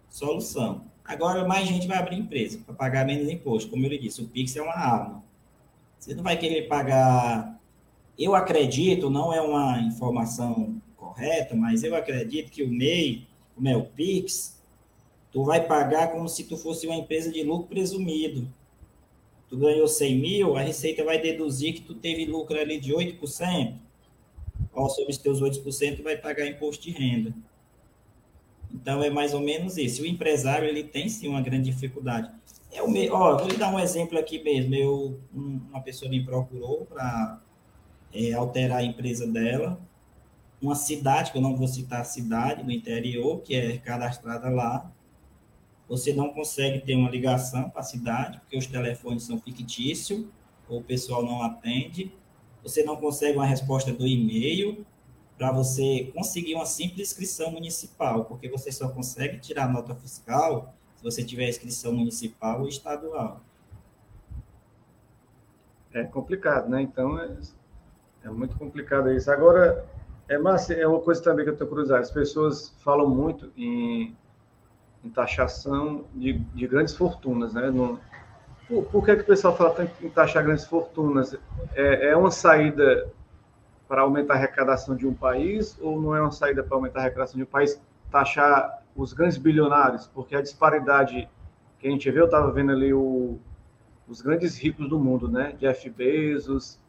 solução. Agora, mais gente vai abrir empresa para pagar menos imposto. Como eu lhe disse, o Pix é uma arma. Você não vai querer pagar. Eu acredito, não é uma informação correta, mas eu acredito que o MEI, como é o Pix, tu vai pagar como se tu fosse uma empresa de lucro presumido tu ganhou 100 mil, a Receita vai deduzir que tu teve lucro ali de 8%. Ó, sobre os teus 8%, tu vai pagar imposto de renda. Então, é mais ou menos isso. O empresário, ele tem, sim, uma grande dificuldade. Eu, me, ó, vou lhe dar um exemplo aqui mesmo. Eu, um, uma pessoa me procurou para é, alterar a empresa dela. Uma cidade, que eu não vou citar a cidade, no interior, que é cadastrada lá você não consegue ter uma ligação para a cidade, porque os telefones são fictícios, ou o pessoal não atende. Você não consegue uma resposta do e-mail para você conseguir uma simples inscrição municipal, porque você só consegue tirar nota fiscal se você tiver inscrição municipal ou estadual. É complicado, né? Então, é... É muito complicado isso. Agora, é, Márcia, é uma coisa também que eu tenho curiosidade. As pessoas falam muito em, em taxação de, de, grandes fortunas, né? Por, por, que, é que o pessoal fala tanto em taxar grandes fortunas? É, é uma saída para aumentar a arrecadação de um país ou não é uma saída para aumentar a arrecadação de um país taxar os grandes bilionários? Porque a disparidade que a gente vê, eu estava vendo ali o, os grandes ricos do mundo, né? Jeff Bezos,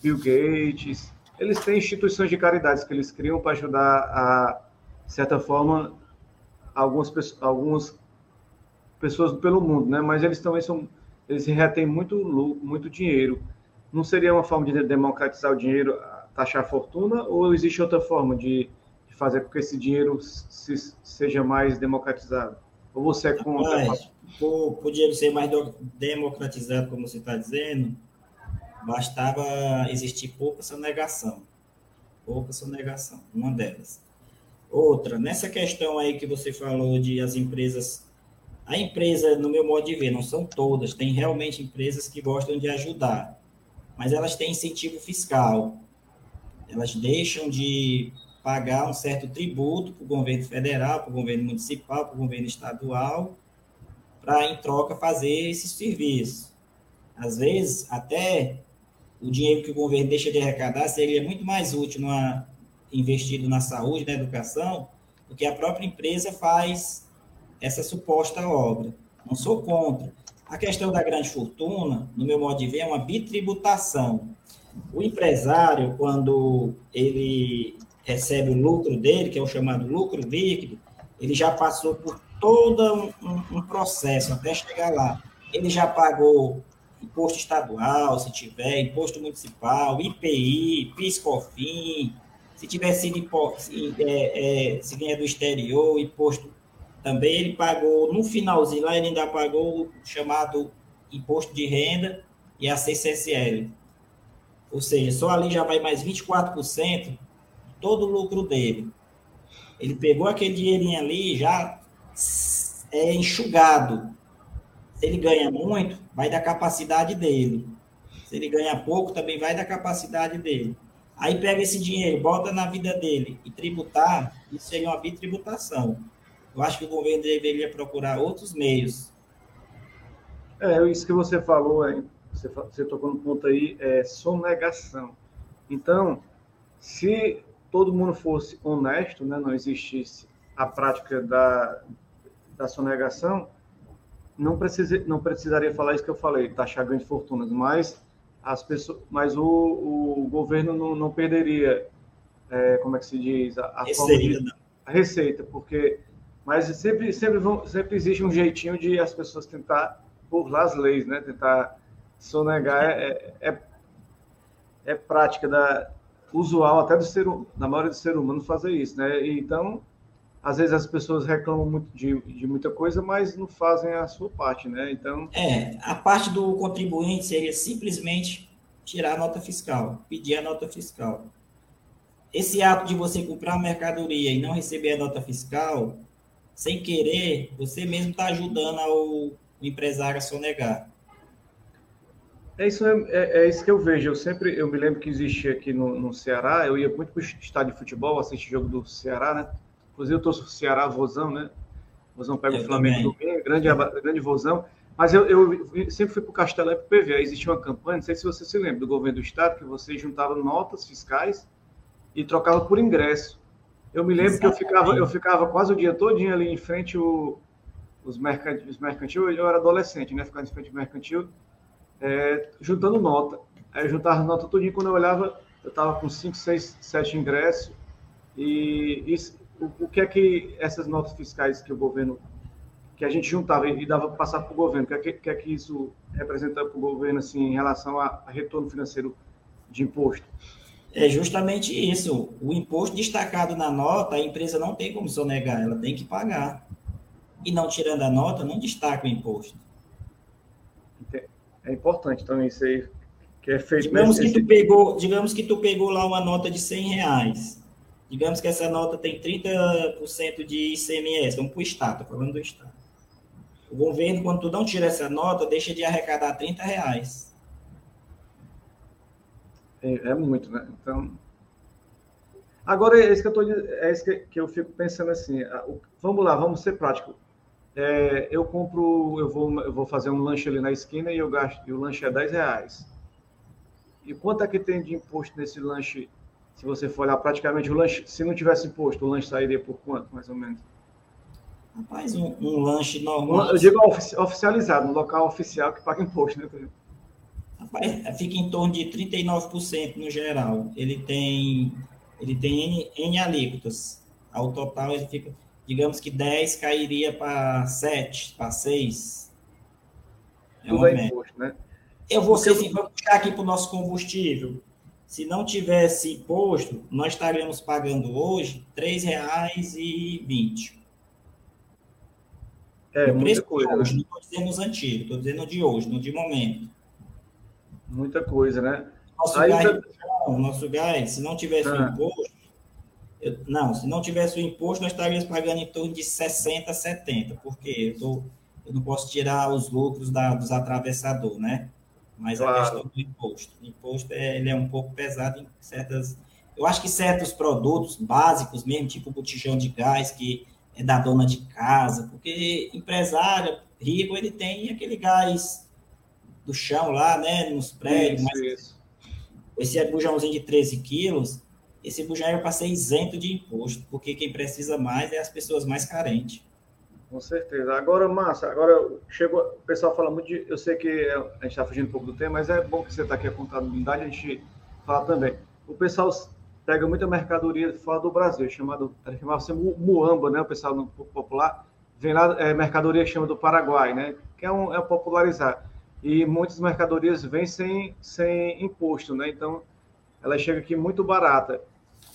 Bill Gates, eles têm instituições de caridades que eles criam para ajudar a, de certa forma, algumas, algumas pessoas pelo mundo, né? Mas eles também são, eles retêm muito, muito dinheiro. Não seria uma forma de democratizar o dinheiro taxar a fortuna ou existe outra forma de, fazer com que esse dinheiro se, seja mais democratizado? Ou você é contra? Mas, dinheiro ser mais democratizado, como você está dizendo, bastava existir pouca sonegação. Pouca sonegação, uma delas. Outra, nessa questão aí que você falou de as empresas. A empresa, no meu modo de ver, não são todas, tem realmente empresas que gostam de ajudar, mas elas têm incentivo fiscal elas deixam de pagar um certo tributo para o governo federal, para o governo municipal, para o governo estadual, para, em troca, fazer esse serviço. Às vezes, até o dinheiro que o governo deixa de arrecadar seria muito mais útil numa, investido na saúde, na educação, do que a própria empresa faz essa suposta obra. Não sou contra. A questão da grande fortuna, no meu modo de ver, é uma bitributação. O empresário, quando ele recebe o lucro dele, que é o chamado lucro líquido, ele já passou por todo um, um, processo até chegar lá. Ele já pagou imposto estadual, se tiver, imposto municipal, IPI, PIS/COFINS, se tiver sido é, é, se vier do exterior, imposto também ele pagou, no finalzinho lá ele ainda pagou o chamado imposto de renda e a CCSL. Ou seja, só ali já vai mais 24% todo o lucro dele. Ele pegou aquele dinheirinho ali já é enxugado. Se ele ganha muito, vai da capacidade dele. Se ele ganha pouco, também vai da capacidade dele. Aí pega esse dinheiro, bota na vida dele e tributar, isso seria uma bitributação. Eu acho que o governo deveria procurar outros meios. É, isso que você falou é você, você tocou no ponto aí, é sonegação. Então, se todo mundo fosse honesto, né, não existisse a prática da, da sonegação, não, precisa, não precisaria falar isso que eu falei, taxar grandes fortunas, mas, as pessoas, mas o, o governo não, não perderia, é, como é que se diz, a, a receita, de, a receita, porque mas sempre, sempre, vão, sempre existe um jeitinho de as pessoas tentar burlar as leis, né? Tentar sonegar é, é, é prática da usual até do ser da maioria do ser humano fazer isso, né? Então, às vezes as pessoas reclamam muito de, de muita coisa, mas não fazem a sua parte, né? Então, é, a parte do contribuinte seria simplesmente tirar a nota fiscal, pedir a nota fiscal. Esse ato de você comprar a mercadoria e não receber a nota fiscal, sem querer, você mesmo está ajudando ao, empresário a sonegar. É isso, é, é, é, isso que eu vejo. Eu sempre, eu me lembro que existia aqui no, no Ceará, eu ia muito para o estádio de futebol, assistir jogo do Ceará, né? Inclusive eu torço o Ceará, Vozão, né? Vozão pega eu o Flamengo também. do bem, grande, grande Vozão. Mas eu, eu sempre fui para o Castelão e para o PV. Aí existia uma campanha, não sei se você se lembra, do governo do estado, que você juntava notas fiscais e trocava por ingresso. Eu me lembro Exatamente. que eu ficava, eu ficava quase o dia todinho ali em frente o, os, mercantil, os mercantil, eu era adolescente, né? Ficava em frente ao mercantil é, juntando nota. Aí eu juntava nota tudinho, quando eu olhava, eu estava com 5, 6, 7 ingressos. E isso, o, o, que é que essas notas fiscais que o governo, que a gente juntava e dava para passar para o governo, o que, é que, que, é que isso representa para o governo assim, em relação a, a retorno financeiro de imposto? É justamente isso. O imposto destacado na nota, a empresa não tem como sonegar, ela tem que pagar. E não tirando a nota, não destaca o imposto é importante também isso aí que é feito. Digamos que tu pegou, digamos que tu pegou lá uma nota de 100 reais. Digamos que essa nota tem 30% de ICMS, vamos para o Estado, falando do Estado. O governo, quando tu não tira essa nota, deixa de arrecadar 30 reais. É, é muito, né? Então. Agora é isso que eu tô, é isso que, que eu fico pensando assim. Vamos lá, vamos ser práticos. É, eu compro, eu vou, eu vou fazer um lanche ali na esquina e eu gasto, e o lanche é 10 reais. E quanto é que tem de imposto nesse lanche? Se você for olhar praticamente o lanche, se não tivesse imposto, o lanche sairia por quanto, mais ou menos? Rapaz, um, um lanche normal. Eu digo oficializado, um local oficial que paga imposto, né? Rapaz, fica em torno de 39% no geral. Ele tem, ele tem N, N alíquotas. Ao total, ele fica, digamos que 10 cairia para 7, para 6. É Tudo é imposto, né? Eu vou, ser, assim, vou puxar aqui para o nosso combustível. Se não tivesse imposto, nós estaríamos pagando hoje R$ 3,20. É, muita coisa. Hoje, né? Não estou dizendo os antigos, estou dizendo de hoje, no de momento. Muita coisa, né? Nosso, Aí, gás, tá... nosso gás, se não tivesse ah. o imposto, eu, não, se não tivesse o imposto, nós estaríamos pagando em torno de 60, 70, porque eu, tô, eu não posso tirar os lucros da, dos atravessadores, né? Mas claro. a questão do imposto. O imposto é, ele é um pouco pesado em certas. Eu acho que certos produtos básicos, mesmo, tipo botijão de gás, que é da dona de casa, porque empresário rico, ele tem aquele gás do chão lá, né, nos prédios, isso, mas isso. esse bujãozinho de 13 quilos, esse bujão é para ser isento de imposto, porque quem precisa mais é as pessoas mais carentes. Com certeza. Agora, Massa, agora chegou, o pessoal fala muito de, eu sei que a gente está fugindo um pouco do tema, mas é bom que você está aqui a contabilidade, a gente fala também. O pessoal pega muita mercadoria fora do Brasil, chamado, chamava-se muamba, né, o pessoal no popular, vem lá, é, mercadoria chama do Paraguai, né, que é um, é popularizar e muitas mercadorias vêm sem, sem imposto, né? Então, ela chega aqui muito barata.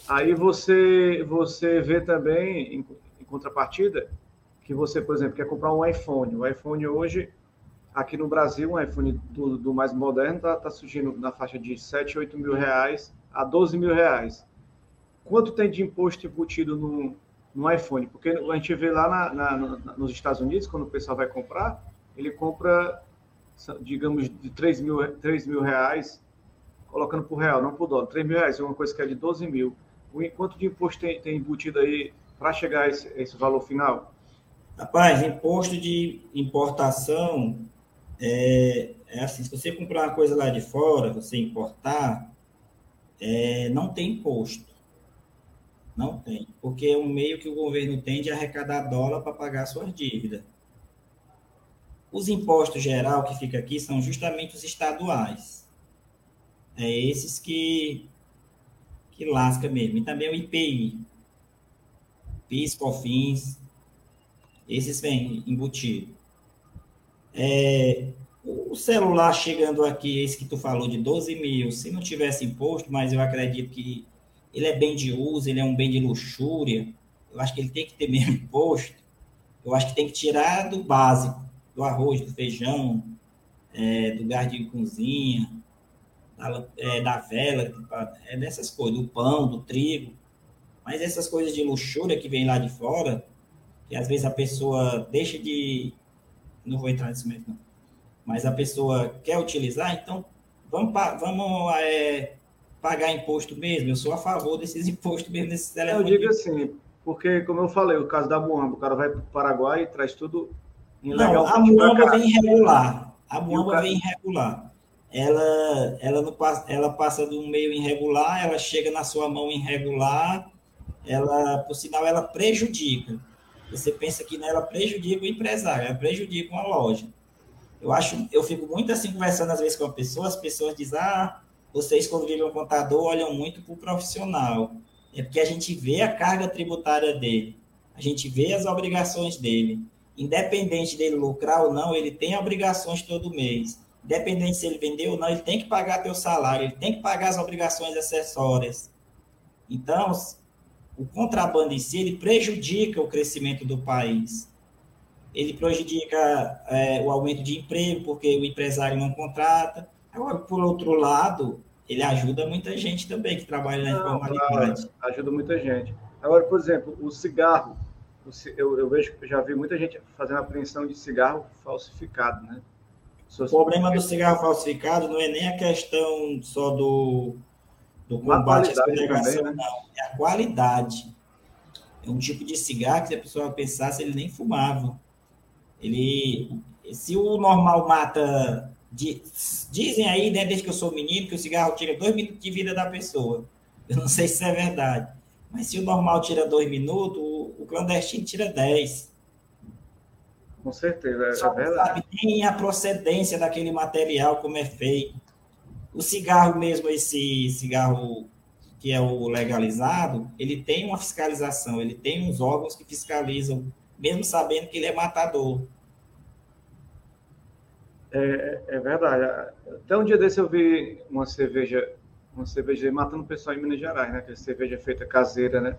Aí você, você vê também, em, em contrapartida, que você, por exemplo, quer comprar um iPhone. O iPhone hoje, aqui no Brasil, um iPhone do, do mais moderno está tá surgindo na faixa de 7, 8 mil reais a 12 mil reais. Quanto tem de imposto embutido no, no iPhone? Porque a gente vê lá na, na, nos Estados Unidos, quando o pessoal vai comprar, ele compra digamos, de 3 mil, 3 mil reais, colocando por real, não por dólar, 3 mil reais, uma coisa que é de 12 mil. Quanto de imposto tem, tem embutido aí para chegar a esse, esse, valor final? Rapaz, imposto de importação é, é, assim, se você comprar uma coisa lá de fora, você importar, é, não tem imposto. Não tem, porque é um meio que o governo tem de arrecadar dólar para pagar suas dívidas. Os impostos geral que fica aqui são justamente os estaduais. É esses que que lasca mesmo. E também o IPI. PIS, COFINS. Esses vêm embutido. É, o celular chegando aqui, esse que tu falou de 12 mil, se não tivesse imposto, mas eu acredito que ele é bem de uso, ele é um bem de luxúria, eu acho que ele tem que ter mesmo imposto. Eu acho que tem que tirar do básico do arroz, do feijão, é, do gás de cozinha, da, é, da vela, é dessas coisas, do pão, do trigo. Mas essas coisas de luxúria que vem lá de fora, que às vezes a pessoa deixa de. Não vou entrar nesse mesmo, não. Mas a pessoa quer utilizar, então vamos, vamos é, pagar imposto mesmo. Eu sou a favor desses impostos mesmo, desses telefones. Eu digo assim, porque, como eu falei, o caso da Moamba, o cara vai para o Paraguai e traz tudo não, a muamba vem irregular. A muamba vem irregular. Ela, ela, não passa, ela passa de um meio irregular, ela chega na sua mão irregular, ela, por sinal, ela prejudica. Você pensa que ela prejudica o empresário, ela prejudica uma loja. Eu acho, eu fico muito assim conversando às vezes com a pessoa, as pessoas dizem, ah, vocês quando vivem um contador olham muito para o profissional. É porque a gente vê a carga tributária dele, a gente vê as obrigações dele independente dele lucrar ou não, ele tem obrigações todo mês. Independente se ele vender ou não, ele tem que pagar teu salário, ele tem que pagar as obrigações acessórias. Então, o contrabando em si, ele prejudica o crescimento do país. Ele prejudica é, o aumento de emprego, porque o empresário não contrata. Agora, por outro lado, ele ajuda muita gente também que trabalha na informalidade. ajuda muita gente. Agora, por exemplo, o cigarro eu, eu vejo que já vi muita gente fazendo apreensão de cigarro falsificado, né? O problema do cigarro falsificado não é nem a questão só do, do combate à também, né? não. É a qualidade. É um tipo de cigarro que se a pessoa pensasse, ele nem fumava. Ele, se o normal mata, dizem aí, né, desde que eu sou menino, que o cigarro tira dois minutos de vida da pessoa. Eu não sei se é verdade. Mas se o normal tira dois minutos, o, clandestino tira dez. Com certeza, é, Só verdade. Sabe nem a procedência daquele material, como é feito. O cigarro mesmo, esse cigarro que é o legalizado, ele tem uma fiscalização, ele tem uns órgãos que fiscalizam, mesmo sabendo que ele é matador. É, é verdade. Até um dia desse eu vi uma cerveja, uma cerveja matando o pessoal em Minas Gerais, né? Que cerveja feita caseira, né?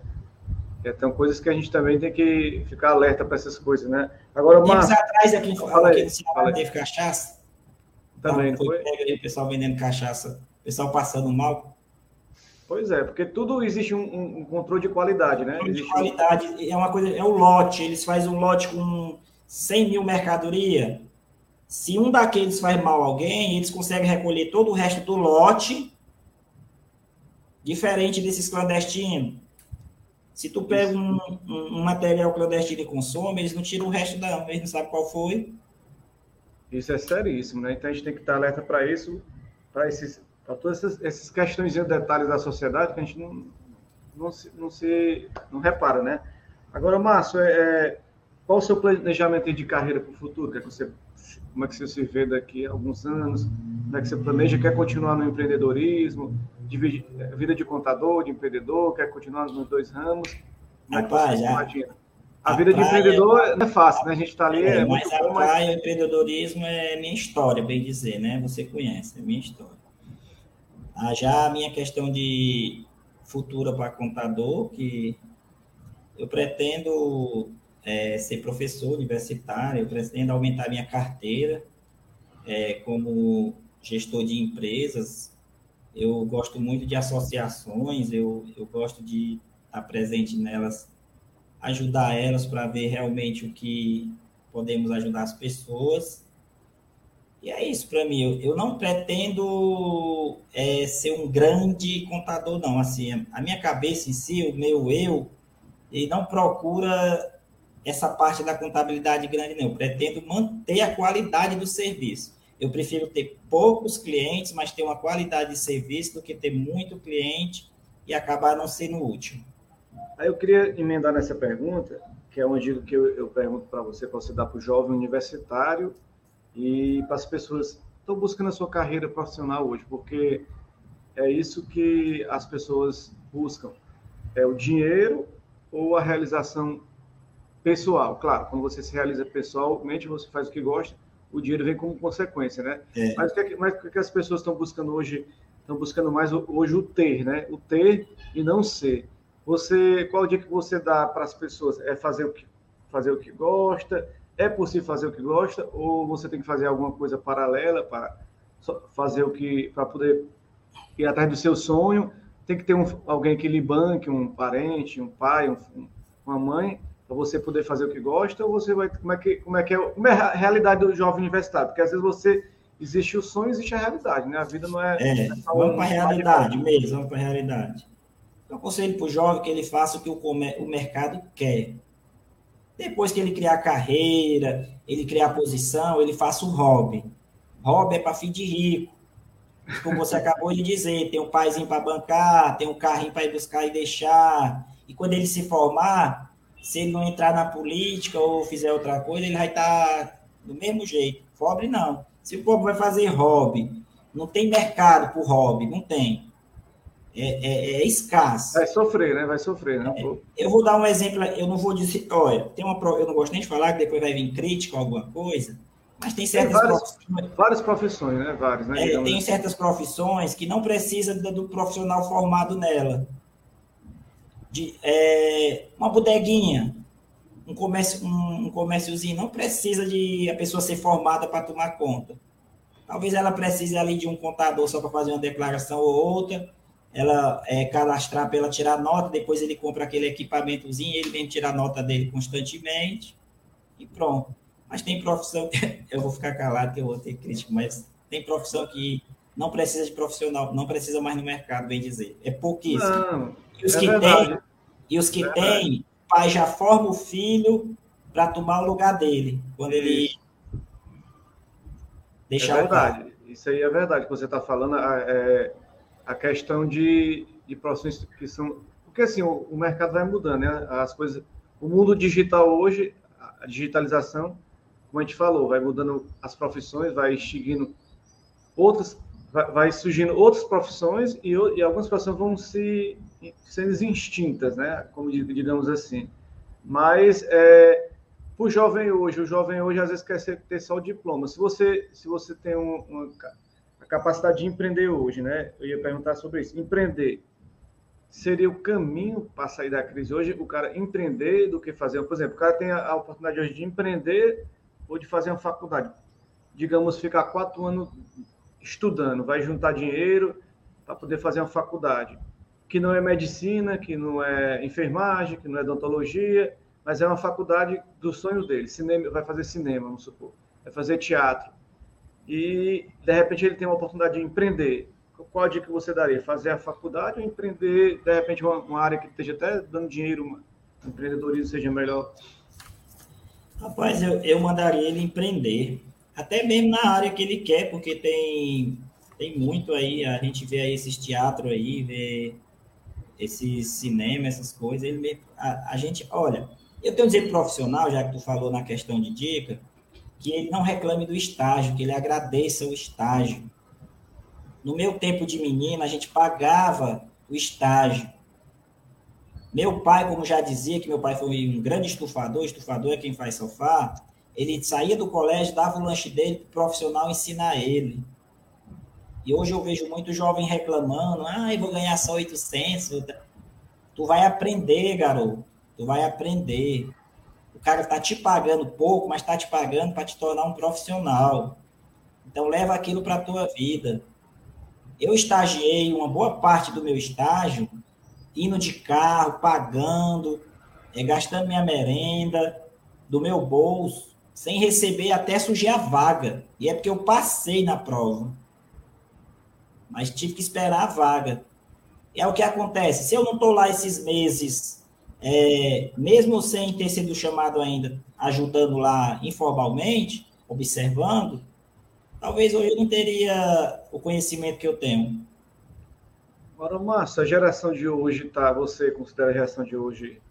Então, coisas que a gente também tem que ficar alerta para essas coisas, né? Agora. Tempos atrás, aqui aqui no Ceará, teve cachaça. Também, foi? O pessoal vendendo cachaça, o pessoal passando mal. Pois é, porque tudo existe um, um controle de qualidade, né? Controle de qualidade um... é uma coisa, é o lote, eles fazem um lote com 100 mil mercadoria. Se um daqueles faz mal a alguém, eles conseguem recolher todo o resto do lote, diferente desses clandestinos. Se tu pega um, um, um, material clandestino e consome, eles não tiram o resto não, eles não sabem qual foi. Isso é seríssimo, né? Então a gente tem que estar alerta para isso, para esses, para todas essas, essas questões e detalhes da sociedade que a gente não, não, se, não se não repara, né? Agora, Márcio, é, é qual o seu planejamento de carreira para o futuro? Que, é que você, como é que você se vê daqui a alguns anos? Como é que você planeja? Quer continuar no empreendedorismo? de vida de contador, de empreendedor, quer continuar nos dois ramos. Rapaz, já, a, a vida de empreendedor não é fácil, né? A gente está ali. É, é mas a bom, praia, mas... o empreendedorismo é minha história, bem dizer, né? Você conhece, é minha história. Ah, já a minha questão de futura para contador, que eu pretendo é, ser professor universitário, eu pretendo aumentar minha carteira é, como gestor de empresas, eu gosto muito de associações, eu, eu gosto de estar presente nelas, ajudar elas para ver realmente o que podemos ajudar as pessoas. E é isso para mim. Eu, eu, não pretendo é, ser um grande contador, não. Assim, a minha cabeça em si, o meu eu, ele não procura essa parte da contabilidade grande, não. Eu pretendo manter a qualidade do serviço. Eu prefiro ter poucos clientes, mas ter uma qualidade de serviço do que ter muito cliente e acabar não sendo útil. Aí eu queria emendar nessa pergunta, que é dica que eu, eu pergunto para você, para você dar para o jovem universitário e para as pessoas que estão buscando a sua carreira profissional hoje, porque é isso que as pessoas buscam. É o dinheiro ou a realização pessoal. Claro, quando você se realiza pessoalmente, você faz o que gosta, o dinheiro vem como consequência, né? É. Mas, o que, é mas o que as pessoas estão buscando hoje? Estão buscando mais hoje o ter, né? O ter e não ser. Você, qual o dia que você dá para as pessoas? É fazer o que fazer o que gosta? É possível fazer o que gosta ou você tem que fazer alguma coisa paralela para fazer o que para poder ir atrás do seu sonho? Tem que ter um, alguém que lhe banque, um parente, um pai, um, uma mãe para você poder fazer o que gosta, ou você vai. Como é que, como é, que é, como é a realidade do jovem universitário? Porque às vezes você. Existe o sonho, existe a realidade, né? A vida não é. É, é vamos para a realidade mesmo, vamos para a realidade. Eu aconselho para o jovem que ele faça o que o, o mercado quer. Depois que ele criar carreira, ele criar posição, ele faça um hobby. Hobby é para fim de rico. Como você acabou de dizer, tem um paizinho para bancar, tem um carrinho para ir buscar e deixar. E quando ele se formar, se ele não entrar na política ou fizer outra coisa, ele vai estar tá do mesmo jeito. Pobre não. Se o povo vai fazer hobby, não tem mercado para o hobby, não tem. É, é, é, escasso. Vai sofrer, né? Vai sofrer, né? É, eu vou dar um exemplo, eu não vou dizer, olha, tem uma, eu não gosto nem de falar que depois vai vir crítica ou alguma coisa, mas tem certas tem várias, profissões. Várias profissões, né? Várias, né? É, tem certas profissões que não precisa do, do profissional formado nela de é, uma bodeguinha, um comércio, um, um comérciozinho, não precisa de a pessoa ser formada para tomar conta. Talvez ela precise ali de um contador só para fazer uma declaração ou outra, ela é, cadastrar para ela tirar nota, depois ele compra aquele equipamentozinho, ele vem tirar nota dele constantemente e pronto. Mas tem profissão, eu vou ficar calado que eu vou ter crítico, mas tem profissão que não precisa de profissional, não precisa mais no mercado, bem dizer. É pouquíssimo. Não, e os é que verdade. têm, e os que É têm, pai já forma o filho para tomar o lugar dele, quando ele deixar é o cargo. verdade. Isso aí é verdade que você está falando. a- É, a questão de, de profissões que são. Porque assim, o, o mercado vai mudando, né? As coisas. O mundo digital hoje, a digitalização, como a gente falou, vai mudando as profissões, vai extinguindo outras, vai, surgindo outras profissões e, e algumas profissões vão se sendo extintas, né? Como di- digamos assim. Mas é, para o jovem hoje, o jovem hoje às vezes quer ser- ter só o diploma. Se você, se você tem um- uma, a capacidade de empreender hoje, né? Eu ia perguntar sobre isso. Empreender seria o caminho para sair da crise hoje, o cara empreender do que fazer. Por exemplo, o cara tem a, oportunidade hoje de empreender ou de fazer uma faculdade. Digamos, ficar quatro anos estudando, vai juntar dinheiro para poder fazer uma faculdade, que não é medicina, que não é enfermagem, que não é odontologia, mas é uma faculdade do sonho dele. Cinema, vai fazer cinema, vamos supor, vai fazer teatro. E de repente ele tem uma oportunidade de empreender. Qual a dica que você daria? Fazer a faculdade ou empreender, de repente, uma, uma área que esteja até dando dinheiro, uma, empreendedorismo seja melhor? Rapaz, eu, eu mandaria ele empreender, até mesmo na área que ele quer, porque tem, tem muito aí, a gente vê aí esses teatros aí, vê esses cinema, essas coisas, ele a, a gente, olha, eu tenho um dizer profissional, já que tu falou na questão de dica, que ele não reclame do estágio, que ele agradeça o estágio. No meu tempo de menina, a gente pagava o estágio. Meu pai, como já dizia, que meu pai foi um grande estufador, estufador é quem faz sofá, ele saía do colégio, dava o lanche dele para o profissional ensinar ele. E hoje eu vejo muito jovem reclamando, ah, eu vou ganhar só 800. Tu vai aprender, garoto. Tu vai aprender. O cara está te pagando pouco, mas está te pagando para te tornar um profissional. Então leva aquilo para a tua vida. Eu estagiei uma boa parte do meu estágio indo de carro, pagando, eh, gastando minha merenda do meu bolso, sem receber até surgir a vaga. E é porque eu passei na prova. Mas tive que esperar a vaga. E é o que acontece. Se eu não estou lá esses meses, é, mesmo sem ter sido chamado ainda, ajudando lá informalmente, observando, talvez hoje eu não teria o conhecimento que eu tenho. Agora, Márcio, a geração de hoje tá, você considera a geração de hoje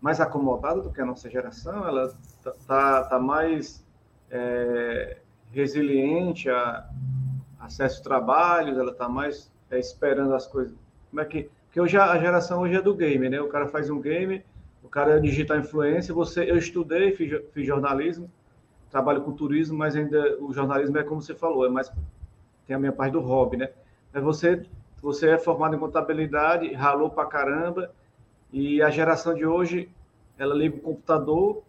mais acomodada do que a nossa geração? Ela tá, tá, tá mais é, resiliente a acesso a trabalhos, ela tá mais é, esperando as coisas. Como é que porque hoje a geração hoje é do game, né? O cara faz um game, o cara é digital influência, você eu estudei, fiz, fiz jornalismo, trabalho com turismo, mas ainda o jornalismo é como você falou, é mais tem a minha parte do hobby, né? Mas você você é formado em contabilidade, ralou pra caramba, e a geração de hoje, ela liga o computador,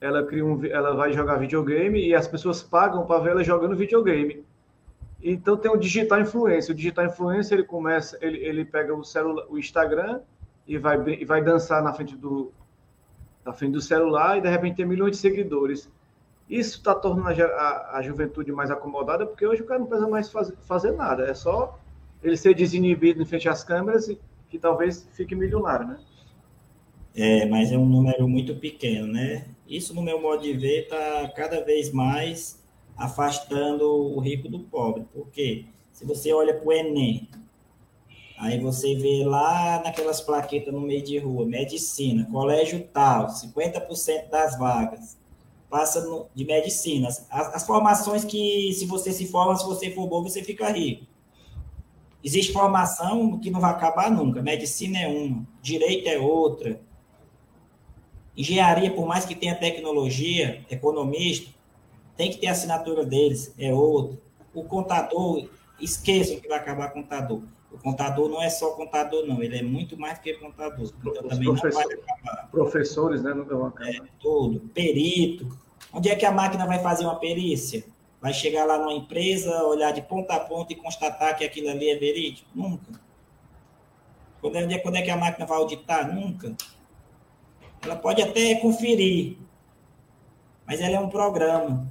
ela cria um, ela vai jogar videogame e as pessoas pagam para ver ela jogando videogame. Então tem o digital influencer. O digital influencer ele começa, ele, ele pega o celular, o Instagram e vai e vai dançar na frente do na frente do celular e de repente tem milhões de seguidores. Isso está tornando a, a, a juventude mais acomodada porque hoje o cara não precisa mais fazer, fazer nada. É só ele ser desinibido em frente às câmeras e que talvez fique milionário, né? É, mas é um número muito pequeno, né? Isso, no meu modo de ver, está cada vez mais afastando o rico do pobre. Por quê? Se você olha para o Enem, aí você vê lá naquelas plaquetas no meio de rua, medicina, colégio tal, 50% das vagas, passa no- de medicina. As, as formações que, se você se forma, se você for bom, você fica rico. Existe formação que não vai acabar nunca. Medicina é uma, direito é outra, Engenharia, por mais que tenha tecnologia, economista, tem que ter a assinatura deles, é outro. O contador, esqueçam que vai acabar contador. O contador não é só contador, não, ele é muito mais do que contador. Então Os também não vai acabar professores, né? Nunca vão acabar. tudo. Perito. Onde é que a máquina vai fazer uma perícia? Vai chegar lá numa empresa, olhar de ponta a ponta e constatar que aquilo ali é verídico? Nunca. Quando é, quando é que a máquina vai auditar? Nunca. Ela pode até conferir, mas ela é um programa.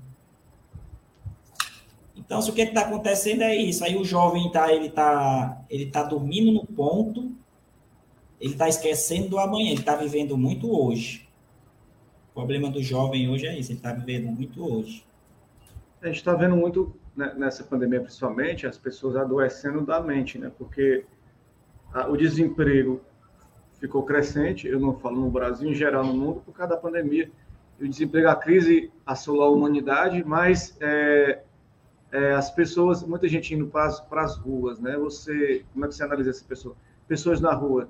Então, o que está acontecendo é isso, aí o jovem tá, ele está ele tá dormindo no ponto, ele está esquecendo do amanhã, ele está vivendo muito hoje. O problema do jovem hoje é isso, ele está vivendo muito hoje. A gente está vendo muito né, nessa pandemia, principalmente, as pessoas adoecendo da mente, né? Porque o desemprego ficou crescente, eu não falo no Brasil, em geral no mundo, por causa da pandemia. o desemprego, a crise assolou a humanidade, mas é, é, as pessoas, muita gente indo para as ruas, né? Você, como é que você analisa essa pessoa? Pessoas na rua,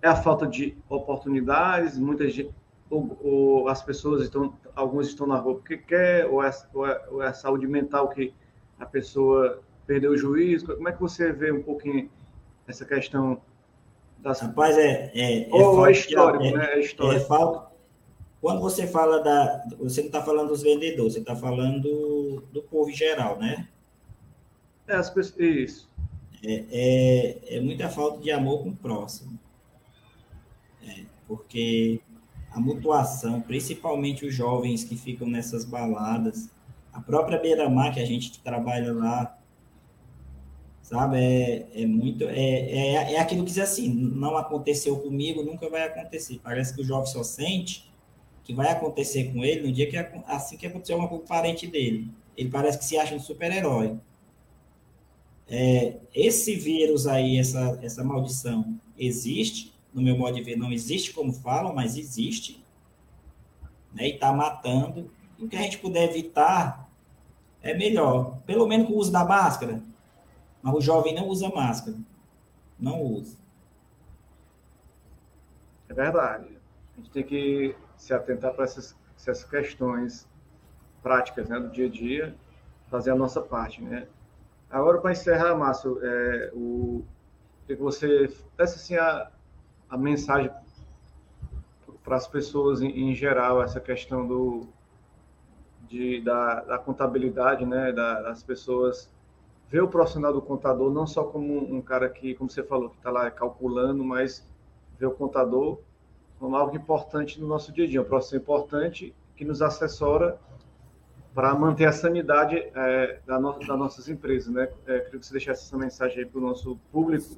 é a falta de oportunidades, muita gente, ou, ou as pessoas estão, alguns estão na rua porque quer, ou é, ou é, ou é a saúde mental que a pessoa perdeu o juízo? Como é que você vê um pouquinho essa questão das... Rapaz, é. é, é Ou é histórico, é, né? É histórico. É falta... Quando você fala da. Você não está falando dos vendedores, você está falando do, do povo em geral, né? É, as pessoas. Isso. É, é, é muita falta de amor com o próximo. É, porque a mutuação, principalmente os jovens que ficam nessas baladas, a própria Beira-Mar, que a gente trabalha lá, sabe? É, é muito. É, é, é aquilo que diz assim: não aconteceu comigo, nunca vai acontecer. Parece que o jovem só sente que vai acontecer com ele no dia que assim que aconteceu uma com o parente dele. Ele parece que se acha um super-herói. É, esse vírus aí, essa, essa maldição, existe, no meu modo de ver, não existe como falam, mas existe, né, e está matando. E o que a gente puder evitar é melhor. Pelo menos com o uso da máscara, mas o jovem não usa máscara. Não usa. É verdade. A gente tem que se atentar para essas, essas questões práticas né, do dia a dia, fazer a nossa parte. Né? Agora, para encerrar, Márcio, é, o, que você desse assim, a, a mensagem para as pessoas em, em, geral, essa questão do, de, da, da contabilidade, né, da, das pessoas ver o profissional do contador não só como um cara que, como você falou, que está lá calculando, mas ver o contador como algo importante no nosso dia a dia, um profissional importante que nos assessora para manter a sanidade é, da no, das nossas empresas, né? É, queria que você deixasse essa mensagem para o nosso público.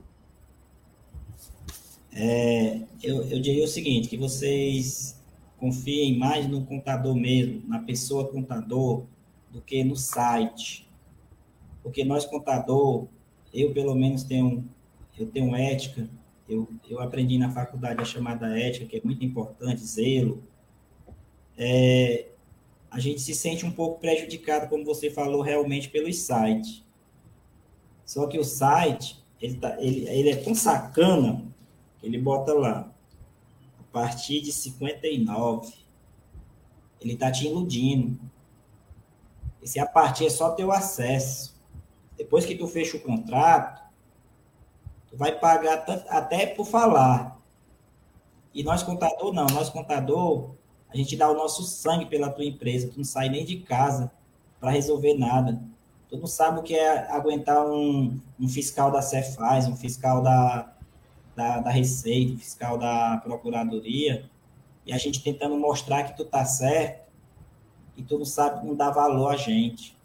É, eu, eu diria o seguinte, que vocês confiem mais no contador mesmo, na pessoa contador, do que no site porque nós contador, eu pelo menos tenho, eu tenho ética, eu, eu aprendi na faculdade a chamada ética, que é muito importante, zelo. É, a gente se sente um pouco prejudicado, como você falou, realmente pelos sites. Só que o site, ele, tá, ele, ele é tão sacana, que ele bota lá, a partir de 59, ele está te iludindo. Esse a partir é só teu acesso. Depois que tu fecha o contrato, vai pagar até por falar. E nós contador não, nós contador, a gente dá o nosso sangue pela tua empresa, tu não sai nem de casa para resolver nada. Tu não sabe o que é aguentar um, um fiscal da Cefaz, um fiscal da, da, da Receita, um fiscal da Procuradoria, e a gente tentando mostrar que tu tá certo, e tu não sabe, não dá valor a gente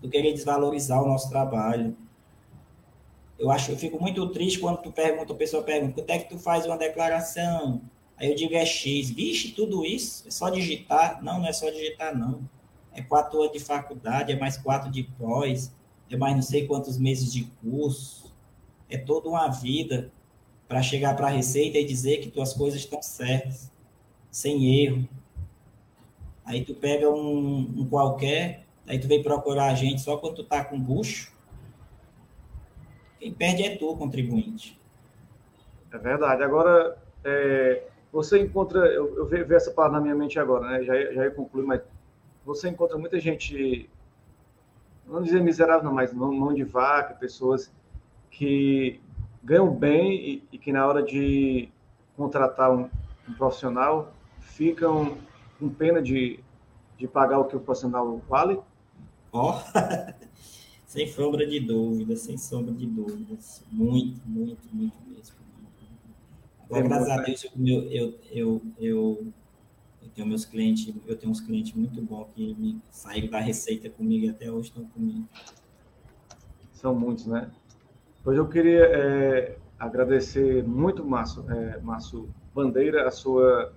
do querer desvalorizar o nosso trabalho. Eu acho, eu fico muito triste quando tu pergunta, a pessoa pergunta, quanto é que tu faz uma declaração? Aí eu digo é X. Vixe, tudo isso? É só digitar? Não, não é só digitar, não. É quatro anos de faculdade, é mais quatro de pós, é mais não sei quantos meses de curso. É toda uma vida para chegar para a Receita e dizer que tuas coisas estão certas, sem erro. Aí tu pega um, um qualquer Aí tu vem procurar a gente só quando tu tá com bucho. Quem perde é tu, contribuinte. É verdade. Agora, é, você encontra, eu, eu vejo essa palavra na minha mente agora, né? Já, já ia concluir, mas você encontra muita gente, não dizer miserável, não, mas mão, de vaca, pessoas que ganham bem e, e que na hora de contratar um, um profissional ficam com pena de, de pagar o que o profissional vale Ó, oh, sem sombra de dúvidas, sem sombra de dúvidas. Muito, muito, muito mesmo. Agora, graças a Deus, eu, eu, eu, eu, eu tenho meus clientes, eu tenho uns clientes muito bons que me saíram da receita comigo e até hoje estão comigo. São muitos, né? Pois eu queria é, agradecer muito, Márcio, é, Márcio Bandeira, a sua,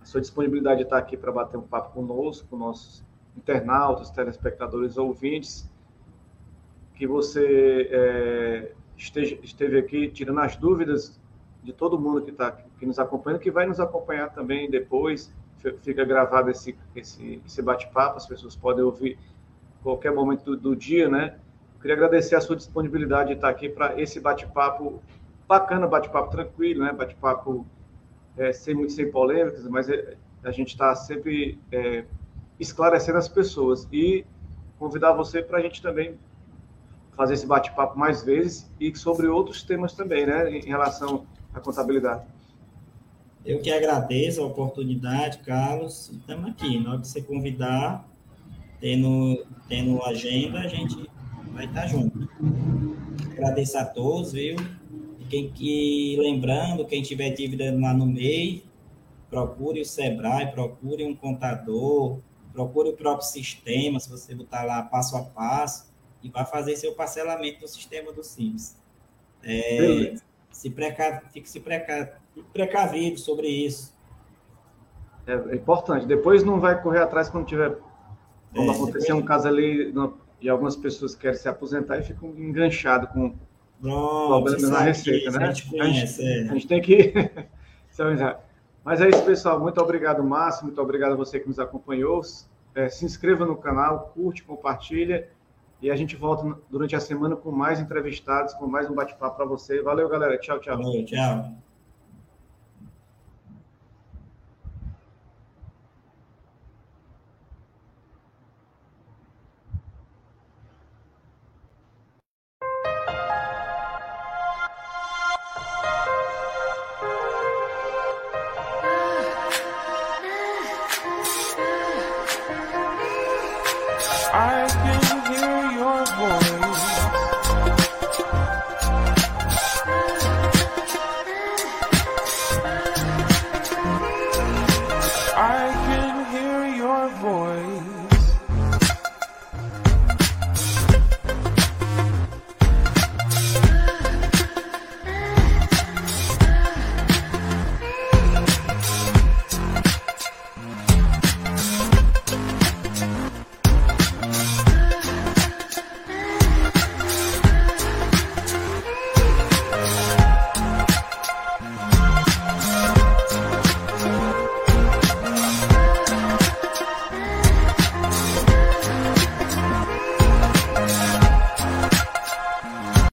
a sua disponibilidade de estar aqui para bater um papo conosco, com nossos internautas, telespectadores, ouvintes, que você é, esteja, esteve aqui tirando as dúvidas de todo mundo que está que nos acompanhando, que vai nos acompanhar também depois. Fica gravado esse, esse, esse bate-papo, as pessoas podem ouvir qualquer momento do, do dia, né? Queria agradecer a sua disponibilidade de estar aqui para esse bate-papo bacana, bate-papo tranquilo, né? Bate-papo é, sem muito sem polêmicas, mas é, a gente está sempre é, esclarecendo as pessoas e convidar você para a gente também fazer esse bate-papo mais vezes e sobre outros temas também, né, em relação à contabilidade. Eu que agradeço a oportunidade, Carlos. Estamos aqui. Na hora que você convidar, tendo, tendo agenda, a gente vai estar junto. Agradeço a todos, viu? E quem que lembrando, quem tiver dívida lá no meio, procure o Sebrae, procure um contador, procure o próprio sistema, se você botar lá passo a passo, e vai fazer seu parcelamento no sistema do Simples. É, se preca, fique se preca, precavido sobre isso. É importante. Depois não vai correr atrás quando tiver. Quando é, acontecer depois... um caso ali e algumas pessoas querem se aposentar e ficam enganchados com Pronto, problemas na receita, né? A gente, conhece, a gente, é. a gente tem que. Mas é isso, pessoal. Muito obrigado, Márcio. Muito obrigado a você que nos acompanhou. É, se inscreva no canal, curte, compartilha. E a gente volta durante a semana com mais entrevistados, com mais um bate-papo para você. Valeu, galera. Tchau, tchau. Valeu, tchau.